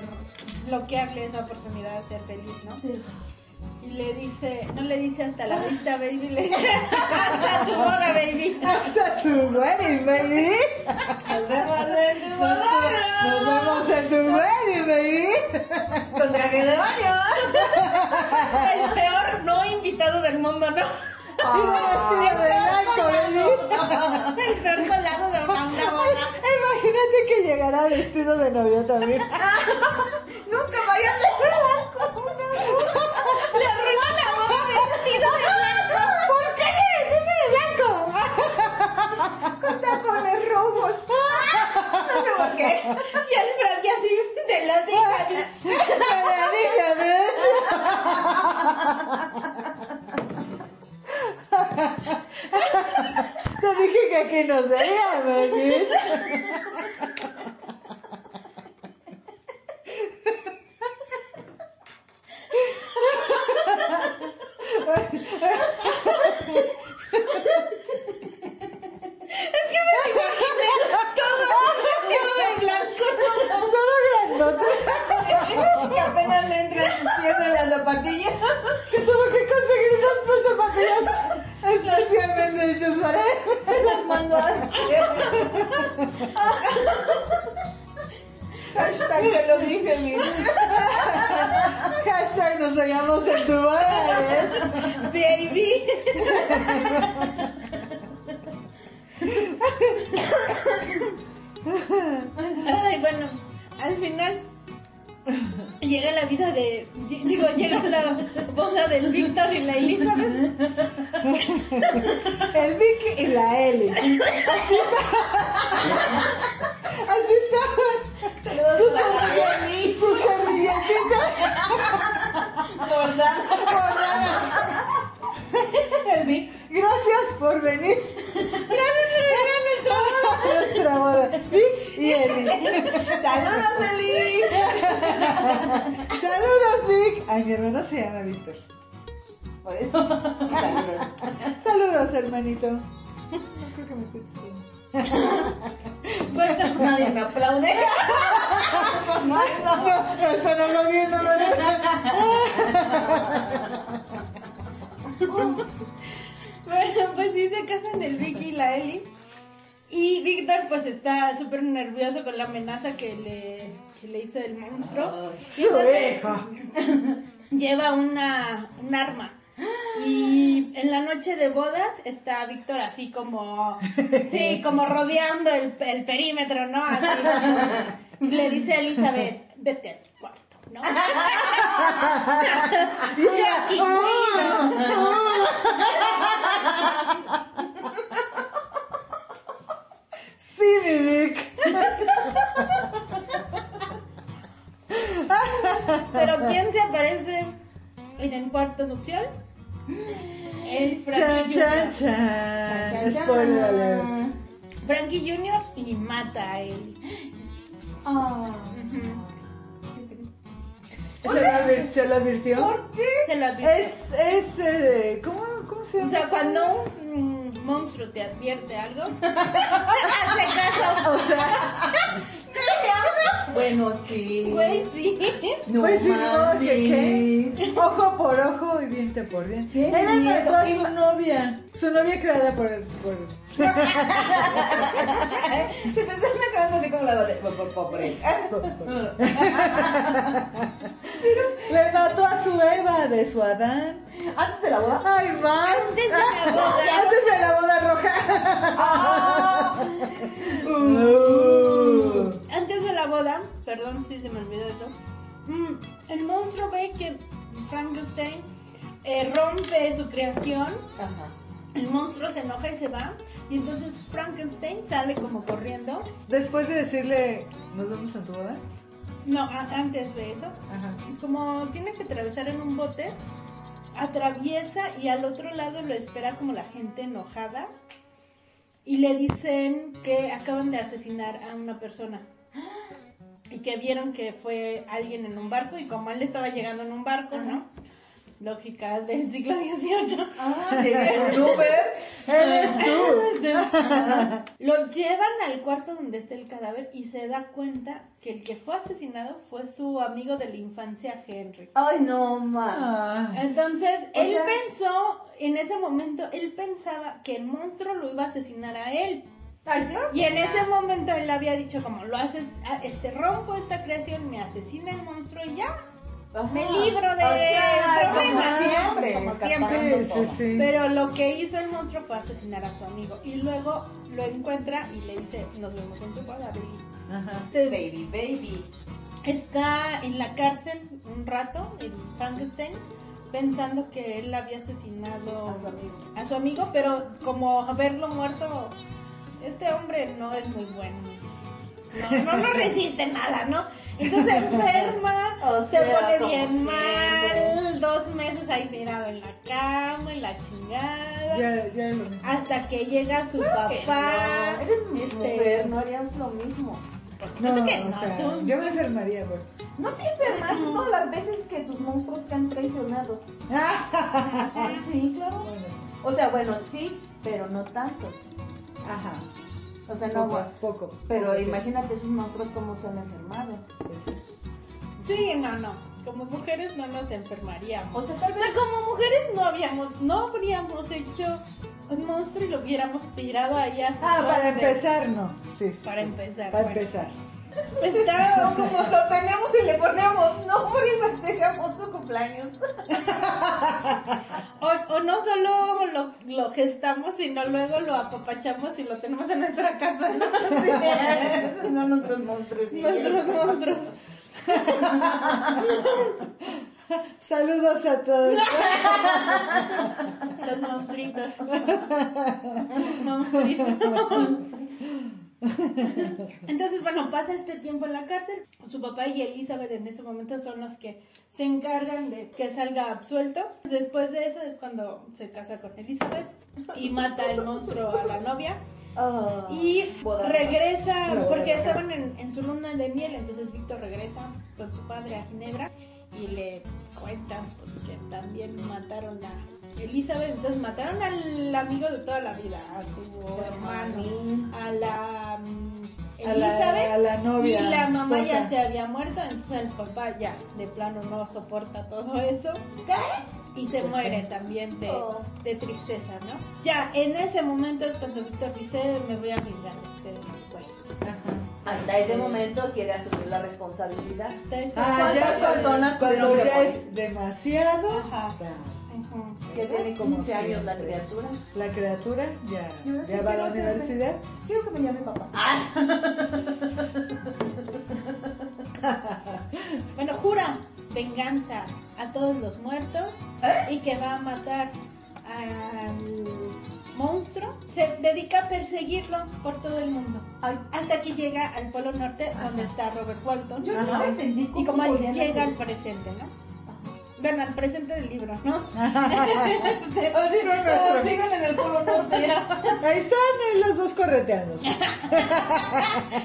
bloquearle esa oportunidad de ser feliz, ¿no? Y le dice, no le dice hasta la vista, baby, le dice *laughs* hasta tu boda, baby. Hasta tu wedding, baby. Nos vemos en tu boda. Nos vemos en tu wedding, baby. Con traje de baño. El peor no invitado del mundo, ¿no? Y de vestido de blanco, baby. El peor colado de una, una boda. Imagínate que llegara vestido de novio también. *laughs* Nunca vayas de blanco. Le arruinó la boda vestido de blanco. ¿Por qué te vestiste de blanco? Con tacones rojos. No sé por qué. Y el Frankie así de la dicha. Te lo dije, bitch. Te dije que aquí no sería, sí, como rodeando el, el perímetro, ¿no? Así, le dice a Elizabeth, vete a tu cuarto, ¿no? *laughs* Y ella, aquí, Sí, Vic. Pero ¿quién se aparece en el cuarto nupcial? El Frankie chan, chan. Spoiler alert. Frankie Jr. y mata a él. Ah. ¿Se lo, advir- se lo advirtió? ¿Por qué? Se lo advierte. Es, es, eh, ¿cómo, ¿cómo se O llama? sea, cuando un monstruo te advierte algo, *laughs* *laughs* hazle caso. O sea, *laughs* Bueno, sí. Güey, sí. No Pues sí, no, que qué. Ojo por ojo y diente por diente. Él miedo. mató a su novia. Su novia creada por el. Por... Se te están acabando así como la voz de por pobre. Le mató a su Eva de su Adán. Antes de la boda. Ay, más. Antes de la boda. Antes de la boda roja. Ah. *laughs* Uh. La boda, perdón si se me olvidó eso, mm, el monstruo ve que Frankenstein eh, rompe su creación, Ajá. el monstruo se enoja y se va, y entonces Frankenstein sale como corriendo. Después de decirle, ¿nos vemos en tu boda? No, antes de eso, Ajá. como tiene que atravesar en un bote, atraviesa y al otro lado lo espera como la gente enojada y le dicen que acaban de asesinar a una persona y que vieron que fue alguien en un barco y como él estaba llegando en un barco, ¿no? Lógica del siglo XVIII. Ah, súper. Eres tú. Lo llevan al cuarto donde está el cadáver y se da cuenta que el que fue asesinado fue su amigo de la infancia, Henry. Ay, no, ma. Ah. Entonces, O él sea- pensó, en ese momento, él pensaba que el monstruo lo iba a asesinar a él. Claro. Y en ese momento él había dicho como, lo haces, ah, este, rompo esta creación, me asesina el monstruo y ya. Ajá. me libro de O sea. Como siempre. Como escapando siempre. Sí, todo. sí, sí. Pero lo que hizo el monstruo fue asesinar a su amigo. Y luego lo encuentra y le dice, nos vemos en tu boda, baby". Ajá. Baby, baby. Está en la cárcel un rato, el Frankenstein, pensando que él había asesinado A su amigo. a su amigo, pero como haberlo muerto, este hombre no es muy bueno. No, no, no resiste nada, ¿no? Entonces se enferma, *laughs* O se sea, pone como bien siempre. mal, dos meses ahí tirado en la cama, en la chingada, Ya, ya es lo mismo. hasta que llega su papá. No, eres este, mujer, no harías lo mismo. por No, supuesto que o no, sea, tú- yo me enfermaría, pues. No te enfermas todas las veces que tus monstruos te han traicionado. *laughs* Sí, claro. Bueno, sí. O sea, bueno, sí, pero no tanto. Ajá. O sea, no, Poco, poco. pero poco. imagínate esos monstruos cómo se han enfermado. Sí, no, no. Como mujeres no nos enfermaríamos. O sea, tal O vez sea, como mujeres no habíamos, no habríamos hecho un monstruo y lo hubiéramos tirado allá. a su Ah, para empezar, no. Sí, sí, Para sí. empezar, Para bueno. empezar. Está como lo tenemos y le ponemos nombre y festejamos su cumpleaños. *laughs* O, o no solo lo, lo gestamos, sino luego lo apapachamos y lo tenemos en nuestra casa. ¿no? no nuestros monstruos. Nuestros monstruos. *laughs* Saludos a todos. *laughs* Los monstruitos. Monstruitos. *laughs* Entonces, bueno, pasa este tiempo en la cárcel. Su papá y Elizabeth en ese momento son los que se encargan de que salga absuelto. Después de eso es cuando se casa con Elizabeth y mata el monstruo a la novia. Ah, Y regresa, porque estaban en, en su luna de miel, entonces Víctor regresa con su padre a Ginebra y le cuentan pues, que también mataron a Elizabeth, entonces mataron al amigo de toda la vida, a su hermano, a la mm, A la- Elizabeth a la novia, y la mamá ya se había muerto, entonces el papá ya de plano no soporta todo eso. Y se Pues muere sí. también de, Oh. de tristeza, ¿no? Ya, en ese momento es cuando Víctor dice, me voy a vengar de este güey. Ajá. Hasta ese momento quiere asumir la responsabilidad. Hasta ese Ah, ¿Cuántas ya personas cuando ya es demasiado, Ajá. ya, Que tiene Como 15 años la criatura. la criatura ya, no sé ya qué va a la universidad. Quiero que me llame papá. *laughs* Bueno, jura venganza a todos los muertos ¿Eh? y que va a matar al monstruo. Se dedica a perseguirlo por todo el mundo. Ay, Hasta que llega al Polo Norte, donde está Robert Walton. yo no entendí cómo Y como llega al presente, ¿no? Bueno, al presente del libro, ¿no? *laughs* Así, No, nuestro. sigan en el polo norte. Ahí están los dos correteando.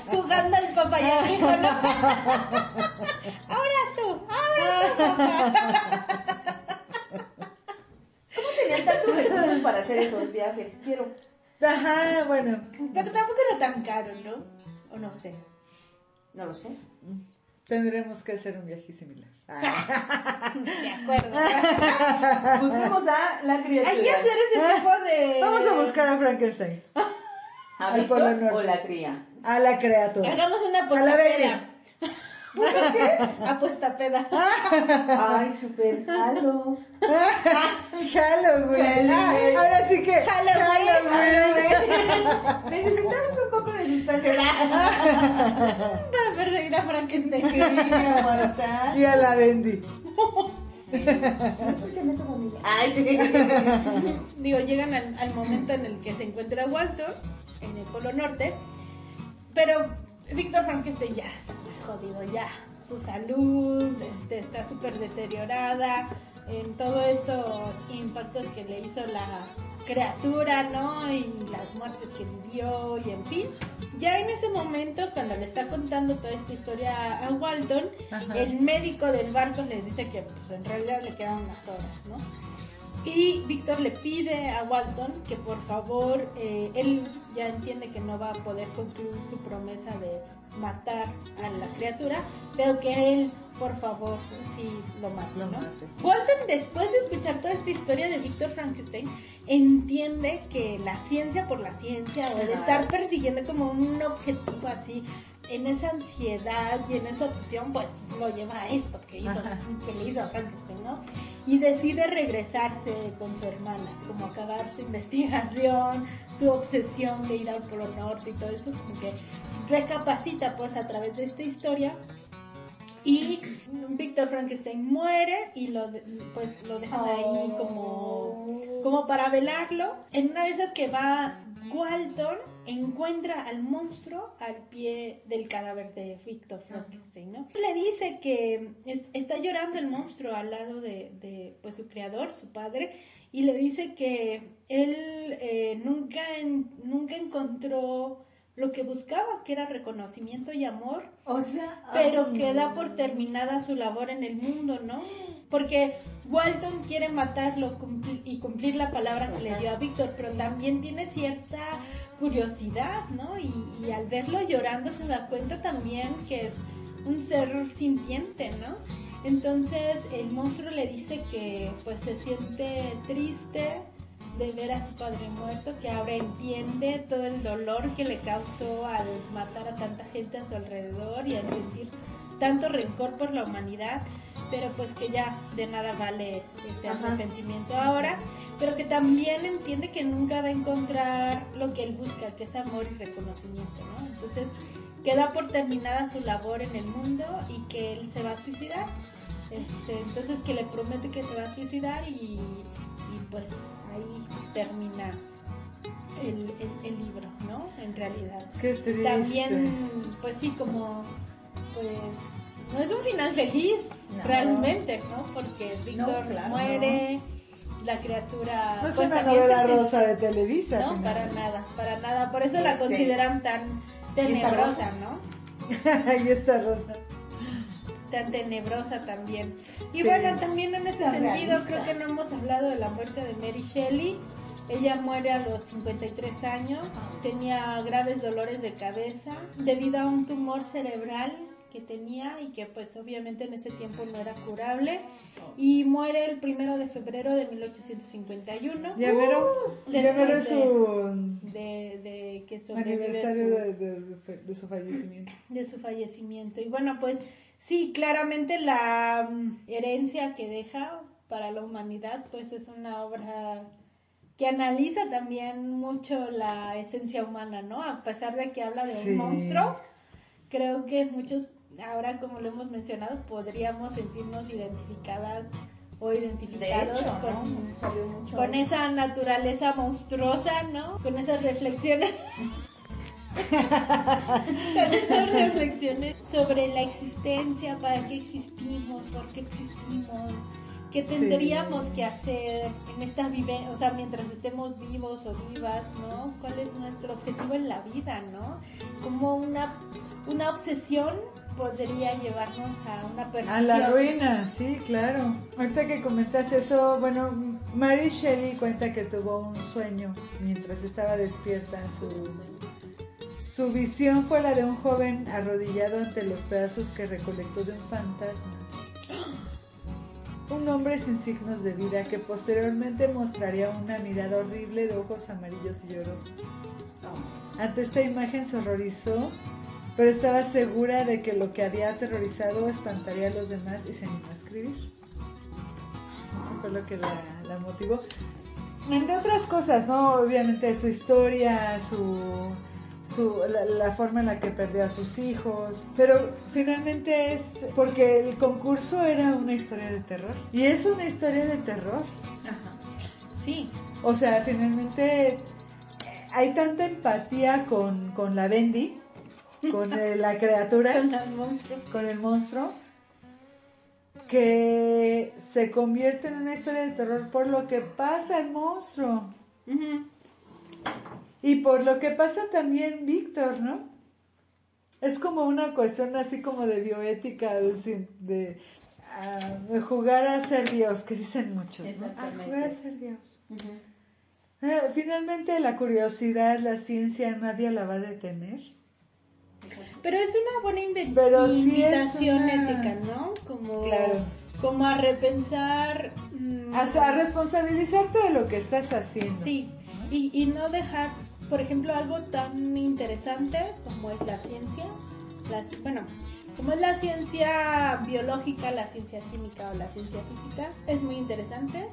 Jugando *laughs* al hijo, ¿no? *laughs* Ahora tú, ahora tú, papá. ¿Cómo tenían tantos recursos para hacer esos viajes? Quiero. Ajá, bueno. Pero tampoco era tan caro, ¿no? O no sé. No lo sé. Tendremos que hacer un viaje similar. Ah. *laughs* De acuerdo. *laughs* Busquemos a la criatura. Hay que hacer ese tipo de... Vamos a buscar a Frankenstein. *laughs* ¿A Víctor o la cría? A la criatura. Hagamos una A la Betty. Apuesta peda. Ay, super jalo. *laughs* Halloween. Ah, Ahora sí que. Necesitamos un poco de suspense. Para perseguir a Frankenstein. Y a la Bendy. Escuchen eso, familia. Ay. Digo, llegan al, al momento en el que se encuentra Walton, en el Polo Norte, pero Víctor Frankenstein ya está muy jodido, ya. Su salud este, está súper deteriorada en todos estos impactos que le hizo la criatura, ¿no? Y las muertes que vivió y en fin. Ya en ese momento, cuando le está contando toda esta historia a Walton, Ajá. el médico del barco les dice que pues en realidad le quedan unas horas, ¿no? Y Víctor le pide a Walton que por favor, eh, él ya entiende que no va a poder concluir su promesa de matar a la criatura, pero que él, por favor, sí lo mate, ¿no? Walton, después de escuchar toda esta historia de Víctor Frankenstein, entiende que la ciencia por la ciencia o el estar persiguiendo como un objetivo así, en esa ansiedad y en esa obsesión, pues lo lleva a esto que hizo, Ajá. que le hizo a Frankenstein, ¿no? Y decide regresarse con su hermana, como acabar su *laughs* investigación, su obsesión de ir al Polo Norte y todo eso, como que recapacita pues a través de esta historia y Víctor Frankenstein muere y lo pues lo dejan ahí como como para velarlo. En una de esas que va Walton encuentra al monstruo al pie del cadáver de Víctor Frankenstein, ¿no? Le dice que es- está llorando el monstruo al lado de, de, pues su creador, su padre, y le dice que él eh, nunca nunca encontró lo que buscaba, que era reconocimiento y amor, O sea, pero ay. que da por terminada su labor en el mundo, ¿no? Porque Walton quiere matarlo y cumplir la palabra que le dio a Víctor, pero también tiene cierta curiosidad, ¿no? Y, y al verlo llorando se da cuenta también que es un ser sintiente, ¿no? Entonces el monstruo le dice que pues se siente triste de ver a su padre muerto, que ahora entiende todo el dolor que le causó al matar a tanta gente a su alrededor y al sentir tanto rencor por la humanidad, pero pues que ya de nada vale ese arrepentimiento ahora, pero que también entiende que nunca va a encontrar lo que él busca, que es amor y reconocimiento, ¿no? Entonces queda por terminada su labor en el mundo y que él se va a suicidar. Este, entonces que le promete que se va a suicidar y pues ahí termina el, el- el libro, ¿no? En realidad. Qué triste. También, pues sí, como, pues, no es un final feliz, No. realmente, ¿no? Porque Víctor No, claro, muere, la criatura... No es pues, una novela se- rosa de Televisa. No, para nada, para nada. Por eso la consideran tan ¿y esta tenebrosa, rosa? ¿no? *laughs* Ahí está Rosa. Tan tenebrosa también. Y Sí. bueno, también en ese sentido realista. creo que no hemos hablado de la muerte de Mary Shelley. Ella muere a los 53 años, tenía graves dolores de cabeza debido a un tumor cerebral que tenía y que pues obviamente en ese tiempo no era curable y muere el primero de febrero de 1851 Ya veró de- su de, de que aniversario su- de, de- de su fallecimiento. de su fallecimiento. Y bueno, pues sí, claramente la mm, herencia que deja para la humanidad, pues es una obra que analiza también mucho la esencia humana, ¿no? A pesar de que habla de Sí. un monstruo, creo que muchos, ahora como lo hemos mencionado, podríamos sentirnos identificadas o De identificados hecho, con, con esa naturaleza monstruosa, ¿no? Con esas reflexiones. *laughs* con esas reflexiones sobre la existencia, para qué existimos, por qué existimos, qué tendríamos que hacer en esta vivencia, o sea, mientras estemos vivos o vivas, ¿no? ¿Cuál es nuestro objetivo en la vida, ¿no? Como una, una obsesión podría llevarnos a una perdición. A la ruina, sí, claro. Ahorita que comentas eso, bueno, Mary Shelley cuenta que tuvo un sueño mientras estaba despierta su, Su visión fue la de un joven arrodillado ante los pedazos que recolectó de un fantasma. Un hombre sin signos de vida que posteriormente mostraría una mirada horrible de ojos amarillos y llorosos. Ante esta imagen se horrorizó, pero estaba segura de que lo que había aterrorizado espantaría a los demás y se animó a escribir. Eso fue lo que la, la motivó. Entre otras cosas, ¿no? Obviamente su historia, su, su la, la forma en la que perdió a sus hijos, pero finalmente es porque el concurso era una historia de terror y es una historia de terror. Ajá. Sí. O sea, finalmente eh, hay tanta empatía con, con la Bendy, con eh, la criatura, *laughs* Con el monstruo. con el monstruo, que se convierte en una historia de terror por lo que pasa el monstruo. Y por lo que pasa también Víctor, ¿no? Es como una cuestión así como de bioética, de, de- ah, de jugar a ser Dios, que dicen muchos, ¿no? A Exactamente. jugar a ser Dios. Eh, Finalmente la curiosidad, la ciencia, nadie la va a detener. Pero es una buena Pero sí invitación una- ética, ¿no? Como, Claro. como a repensar. mm, A, a responsabilizarte de lo que estás haciendo. Sí, y, y no dejar, por ejemplo, algo tan interesante como es la ciencia, bueno, como es la ciencia biológica, la ciencia química o la ciencia física, es muy interesante,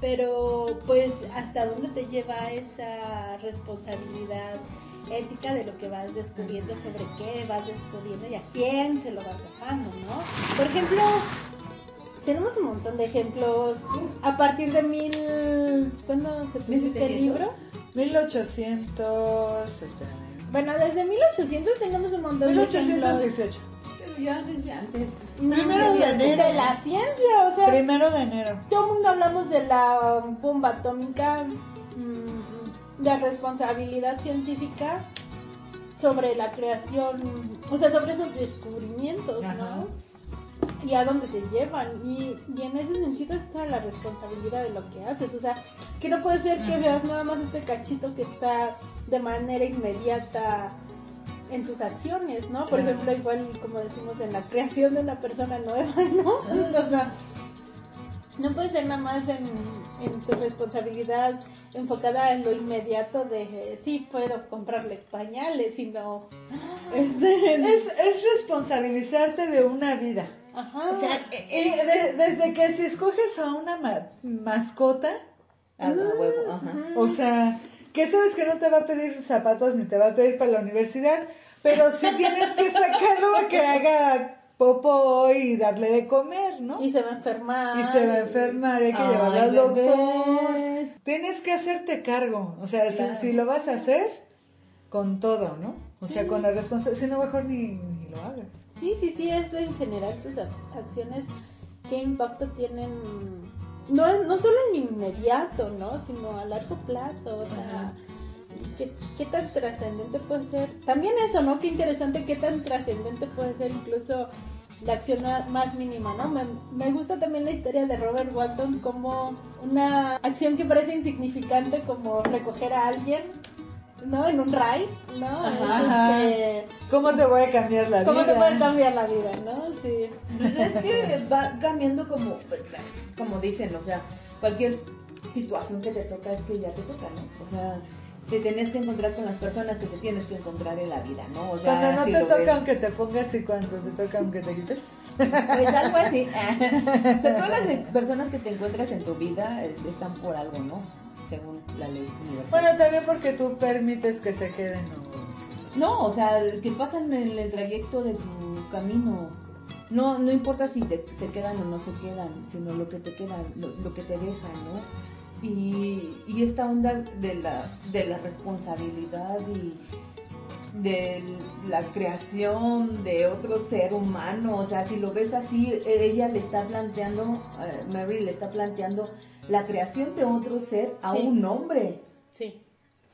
pero pues hasta dónde te lleva esa responsabilidad ética de lo que vas descubriendo, sobre qué vas descubriendo y a quién se lo vas dejando, ¿no? Por ejemplo, tenemos un montón de ejemplos a partir de mil... ¿Cuándo se publica el 1700? libro? 1800, espérame. Bueno, desde 1800 tenemos un montón de ejemplos. 1818. Pero ya desde antes. Primero de de, enero. de la ciencia, o sea, Primero de enero. todo el mundo hablamos de la bomba atómica, mm, de responsabilidad científica sobre la creación, o sea, sobre esos descubrimientos, Ajá. ¿no? Y a dónde te llevan. Y, y en ese sentido está la responsabilidad de lo que haces. O sea, que no puede ser que veas nada más este cachito que está de manera inmediata en tus acciones, ¿no? Por ejemplo, igual como decimos en la creación de una persona nueva, *laughs* ¿no? O sea, no puede ser nada más en, en tu responsabilidad enfocada en lo inmediato de eh, sí puedo comprarle pañales, sino este, Es, es responsabilizarte de una vida. Ajá, O sea, y de- desde que si escoges a una ma- mascota, A la huevo, ajá. o sea, que sabes que no te va a pedir zapatos ni te va a pedir para la universidad, pero sí *laughs* tienes que sacarlo a que haga popo y darle de comer, ¿no? y se va a enfermar Y se va a enfermar, hay que Ay, llevarlo al doctor. bebés. Tienes que hacerte cargo, o sea, si- Claro. si, lo vas a hacer, con todo, ¿no? O sea, con la responsabilidad, si no, mejor ni, ni lo hagas. Sí, sí, sí, es en general tus ac- acciones, qué impacto tienen, no, no solo en inmediato, ¿no? Sino a largo plazo, o sea, ¿qué, qué tan trascendente puede ser. También eso, ¿no? Qué interesante, qué tan trascendente puede ser incluso la acción más mínima, ¿no? Me, me gusta también la historia de Robert Walton como una acción que parece insignificante como recoger a alguien, ¿no? En un ride, ¿no? Ajá, Es, ajá. este, ¿Cómo te voy a cambiar la ¿Cómo vida? te puede cambiar la vida, no? Sí. Pues es que va cambiando como, como dicen, o sea, cualquier situación que te toca es que ya te toca, ¿no? O sea, te tienes que encontrar con las personas que te tienes que encontrar en la vida, ¿no? O sea, Cuando no si te toca ves- aunque te pongas y cuando te toca aunque te quites. Pues algo así. *laughs* o sea, todas las personas que te encuentras en tu vida eh, están por algo, ¿no? Según la ley universal. Bueno, también porque tú permites que se queden. ¿no? No, o sea, que pasan en el trayecto de tu camino. No, no importa si te- se quedan o no se quedan, sino lo que te quedan, lo, lo que te dejan, ¿no? Y, y esta onda de la, de la responsabilidad y de la creación de otro ser humano, o sea, si lo ves así, ella le está planteando, eh, Mary le está planteando la creación de otro ser a Sí. un hombre. Sí.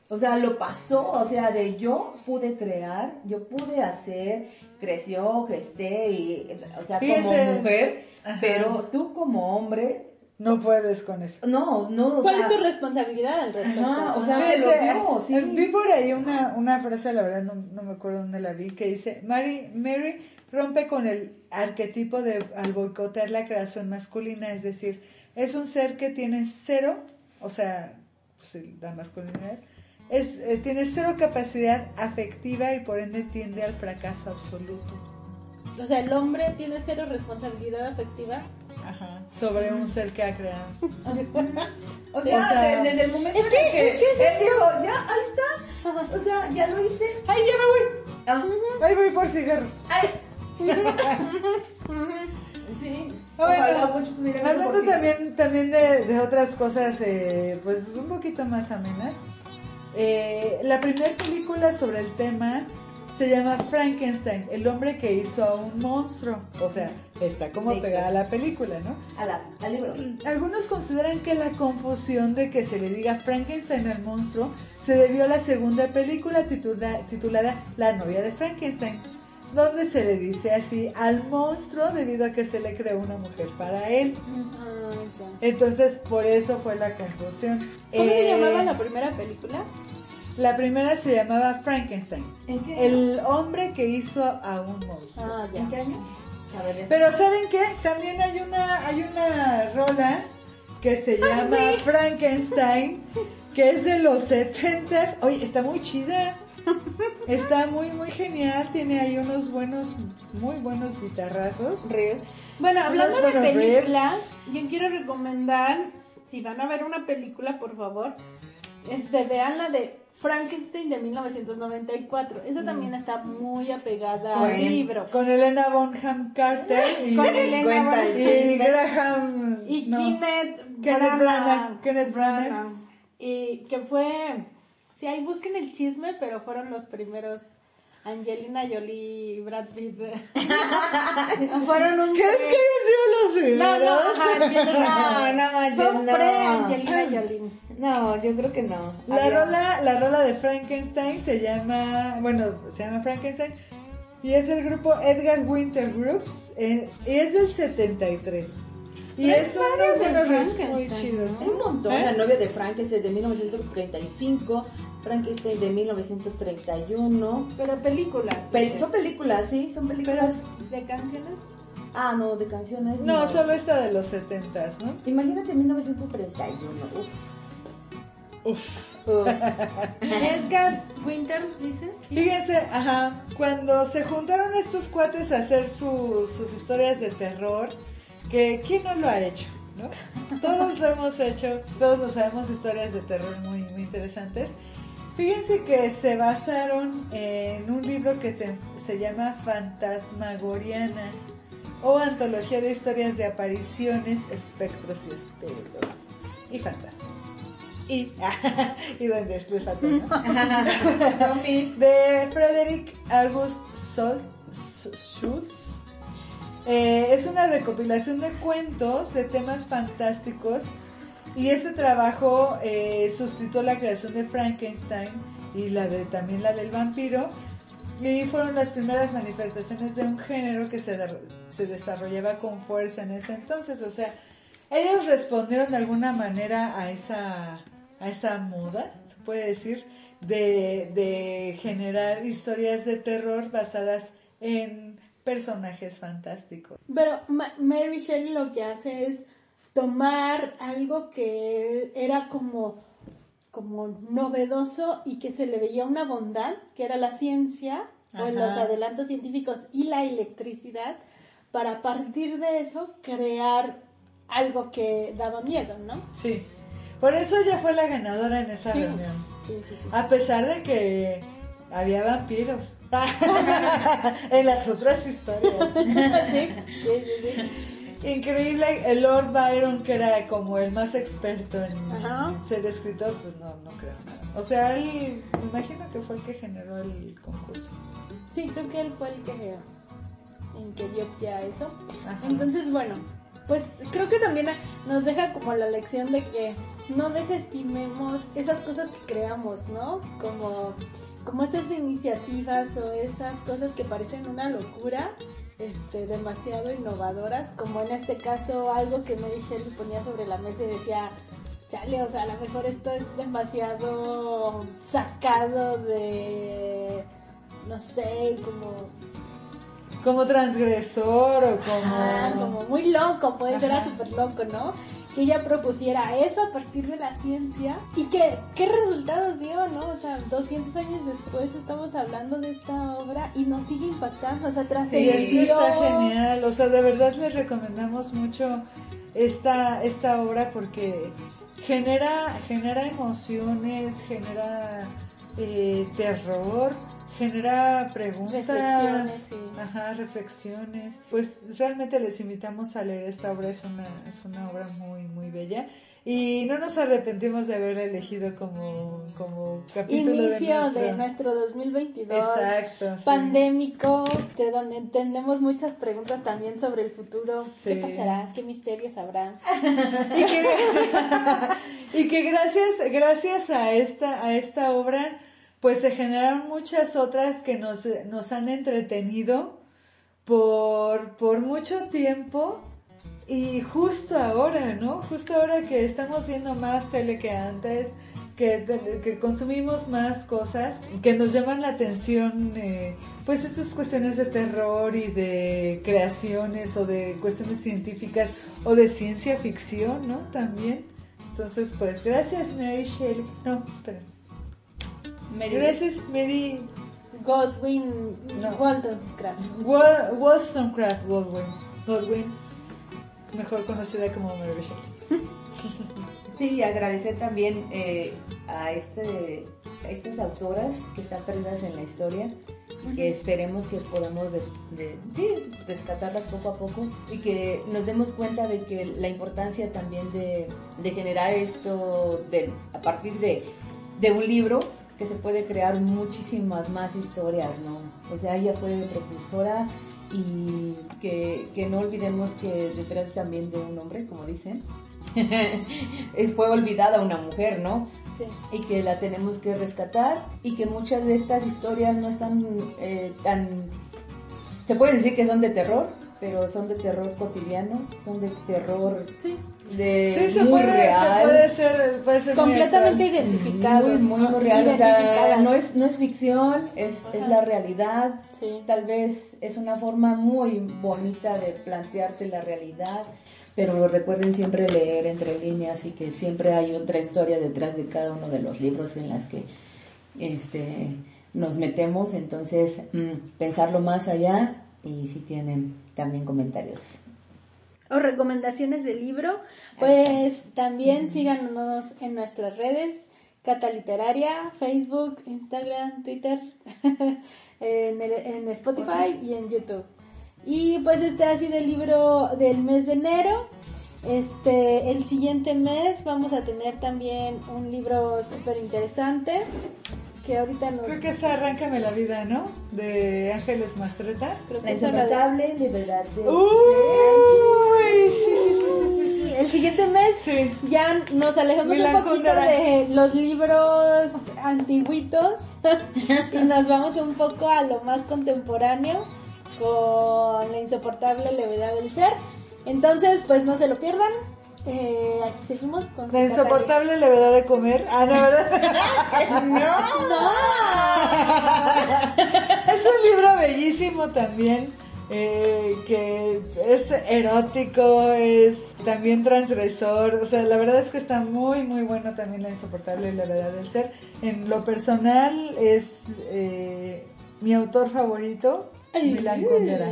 O sea, lo pasó, o sea, de yo pude crear, yo pude hacer, creció, gesté, y, o sea, como mujer, Ajá. pero tú como hombre no puedes con eso. No, no, o ¿Cuál sea, es tu responsabilidad al respecto? Ajá, o sea, lo sí. eh, Vi por ahí una, una frase, la verdad no, no me acuerdo dónde la vi, que dice, Mary, Mary rompe con el arquetipo de al boicotear la creación masculina, es decir, es un ser que tiene cero, o sea, pues, la masculinidad, es, eh, tiene cero capacidad afectiva y por ende tiende al fracaso absoluto. O sea, el hombre tiene cero responsabilidad afectiva. Ajá, sobre un ser que ha creado. *laughs* O Sí, sea, o sea, de- desde el momento es que- en que, es que él dijo, ya, ahí está. O sea, ya lo hice. ¡Ay, ya me voy! Ah, ¡Ahí voy por cigarros! ay. *laughs* *laughs* sí. A ver, Ojalá muchos hubieran Hablando también, también de, de otras cosas, eh, pues un poquito más amenas. eh, la primera película sobre el tema se llama Frankenstein, el hombre que hizo a un monstruo. O sea, está como Sí. pegada a la película, ¿no? A la- al libro. *clears throat* Algunos consideran que la confusión de que se le diga Frankenstein al monstruo se debió a la segunda película titula- titulada La novia de Frankenstein, donde se le dice así al monstruo debido a que se le creó una mujer para él. Ah. Entonces, por eso fue la confusión. ¿Cómo se Eh, llamaba la primera película? la primera se llamaba Frankenstein, ¿En qué? el hombre que hizo a un monstruo. Ah, ya. ¿En qué año? Pero ¿saben qué? También hay una, hay una rola que se llama Frankenstein, que es de los 70s. Oye, está muy chida. Está muy, muy genial. Tiene ahí unos buenos, muy buenos guitarrazos. Bueno, hablando de películas, yo quiero recomendar, si van a ver una película, por favor, este, vean la de Frankenstein de 1994. Esa también está muy apegada al libro. Con Elena Bonham Carter *laughs* y, Con Elena Bonham y Graham. Y no. Kenneth, Kenneth Branagh. Branagh, Kenneth Branagh. Y que fue, sí, ahí busquen el chisme, pero fueron los primeros Angelina Jolie y Brad Pitt. *laughs* fueron un ¿Crees que hayan sido los No, primeros? no, ajá, entiendo, *laughs* No, no, Fue no. pre-Angelina Jolie. No, yo creo que no. La Había- rola, la rola de Frankenstein se llama, bueno, se llama Frankenstein y es del grupo Edgar Winter Groups eh, y es del 73. Y es unos buenos riffs muy chidos. ¿no? Hay un montón. ¿Eh? La novia de Frankenstein de 1935, Frankenstein de 1931. Pero películas. Pel- son películas, sí, son películas. ¿De canciones? Ah, no, de canciones. No, solo esta de los 70s, ¿no? Imagínate 1931. Uf. Uf. Uf. *laughs* Edgar Winters, dices. Fíjense, ajá, cuando se juntaron estos cuates a hacer su- sus historias de terror, ¿quién no lo ha hecho? ¿no? Todos lo hemos hecho, todos nos sabemos historias de terror muy, muy interesantes. Fíjense que se basaron en un libro que se, se llama Fantasmagoriana o Antología de Historias de Apariciones, Espectros y Espíritus y Fantasmas. Y, y faltó, ¿no? de Frederick August Schultz. Eh, es una recopilación de cuentos de temas fantásticos y este trabajo eh, suscitó la creación de Frankenstein y la de también la del vampiro y fueron las primeras manifestaciones de un género que se, se desarrollaba con fuerza en ese entonces, o sea, ellos respondieron de alguna manera a esa a esa moda, se puede decir, de, de generar historias de terror basadas en personajes fantásticos. Pero Ma- Mary Shelley lo que hace es tomar algo que era como, como novedoso y que se le veía una bondad, que era la ciencia o los adelantos científicos y la electricidad, para a partir de eso crear algo que daba miedo, ¿no? Sí, por eso ella fue la ganadora en esa Sí. reunión. Sí, sí, sí. A pesar de que había vampiros *laughs* en las otras historias. *laughs* sí, sí, sí, sí. Increíble, el Lord Byron, que era como el más experto en, Ajá. ser escritor, pues no, no creo nada. O sea, él, me imagino que fue el que generó el concurso. Sí, creo que él fue el que, en que dio pie a eso. Ajá. Entonces, bueno, pues creo que también nos deja como la lección de que no desestimemos esas cosas que creamos, ¿no? Como, como esas iniciativas o esas cosas que parecen una locura, este, demasiado innovadoras, como en este caso algo que Mary Shelley ponía sobre la mesa y decía, chale, o sea, a lo mejor esto es demasiado sacado de, no sé, como como transgresor o como... Como muy loco, puede ser súper loco, ¿no? Que ella propusiera eso a partir de la ciencia y que, ¿qué resultados dio, no? O sea, 200 años después estamos hablando de esta obra y nos sigue impactando, o sea, Sí, trascendió. es que está genial, o sea, de verdad les recomendamos mucho esta, esta obra porque genera, genera emociones, genera eh, terror, genera preguntas, Reflexiones, sí. ajá, reflexiones. Pues realmente les invitamos a leer esta obra, es una, es una obra muy, muy bella. Y no nos arrepentimos de haberla elegido como, como capítulo Inicio de de nuestro... nuestro 2022. Exacto, sí. Pandémico, de donde entendemos muchas preguntas también sobre el futuro. ¿Qué Sí. pasará? ¿Qué misterios habrá? *laughs* y que, *laughs* y que gracias, gracias a esta, a esta obra, pues se generaron muchas otras que nos, nos han entretenido por, por mucho tiempo y justo ahora, ¿no? Justo ahora que estamos viendo más tele que antes, que, consumimos más cosas, que nos llaman la atención, eh, pues estas cuestiones de terror y de creaciones o de cuestiones científicas o de ciencia ficción, ¿no? También. Entonces, pues gracias Mary Shelley. No, espera. Mary- Gracias Mary Godwin No. Wollstonecraft. Wollstonecraft Godwin. Godwin, mejor conocida como Mary Shelley. *laughs* Sí, agradecer también eh, a, este, a estas autoras que están perdidas en la historia, que esperemos que podamos des- de- sí, rescatarlas poco a poco y que nos demos cuenta de que la importancia también de, de generar esto de, a partir de, de un libro que se puede crear muchísimas más historias, ¿no? O sea, ella fue precursora y que, que no olvidemos que detrás también de un hombre, como dicen, *laughs* fue olvidada una mujer, ¿no? Sí. Y que la tenemos que rescatar y que muchas de estas historias no están eh, tan... Se puede decir que son de terror, pero son de terror cotidiano, son de terror Sí. De Sí, se muy puede, real. se puede ser, puede ser muy Completamente actual. identificados. Muy, muy ¿no? real, o sea, no es, no es ficción, es, es la realidad. Sí. Tal vez es una forma muy bonita de plantearte la realidad, pero recuerden siempre leer entre líneas y que siempre hay otra historia detrás de cada uno de los libros en las que este, nos metemos, entonces mm, pensarlo más allá y si tienen también comentarios. O recomendaciones de libro, pues también síganos en nuestras redes, Cata Literaria, Facebook, Instagram, Twitter, *laughs* en, el- en Spotify y en YouTube. Y pues este ha sido el libro del mes de enero. Este, el siguiente mes vamos a tener también un libro súper interesante que ahorita nos... Creo que es Arráncame la vida, ¿no? De Ángeles Mastreta. creo que La insoportable de verdad. de- Uy, sí, sí, sí, sí, sí. El siguiente mes Sí. ya nos alejamos un poquito de los libros antiguitos y nos vamos un poco a lo más contemporáneo con la insoportable levedad del ser. Entonces, pues no se lo pierdan. Eh, aquí seguimos con La insoportable levedad de comer. Ah, no, ¿verdad? *laughs* No. *laughs* es un libro bellísimo también, eh, que es erótico, es también transgresor, o sea, la verdad es que está muy, muy bueno también La insoportable levedad del ser. En lo personal es eh, mi autor favorito, Milan Kundera.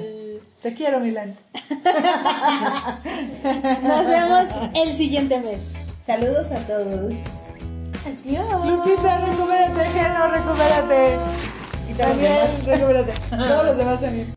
Te quiero, Milan. *laughs* Nos vemos el siguiente mes. Saludos a todos. Adiós. Lupita, recupérate, no, recupérate. Y también, recupérate. *laughs* Todos los demás también.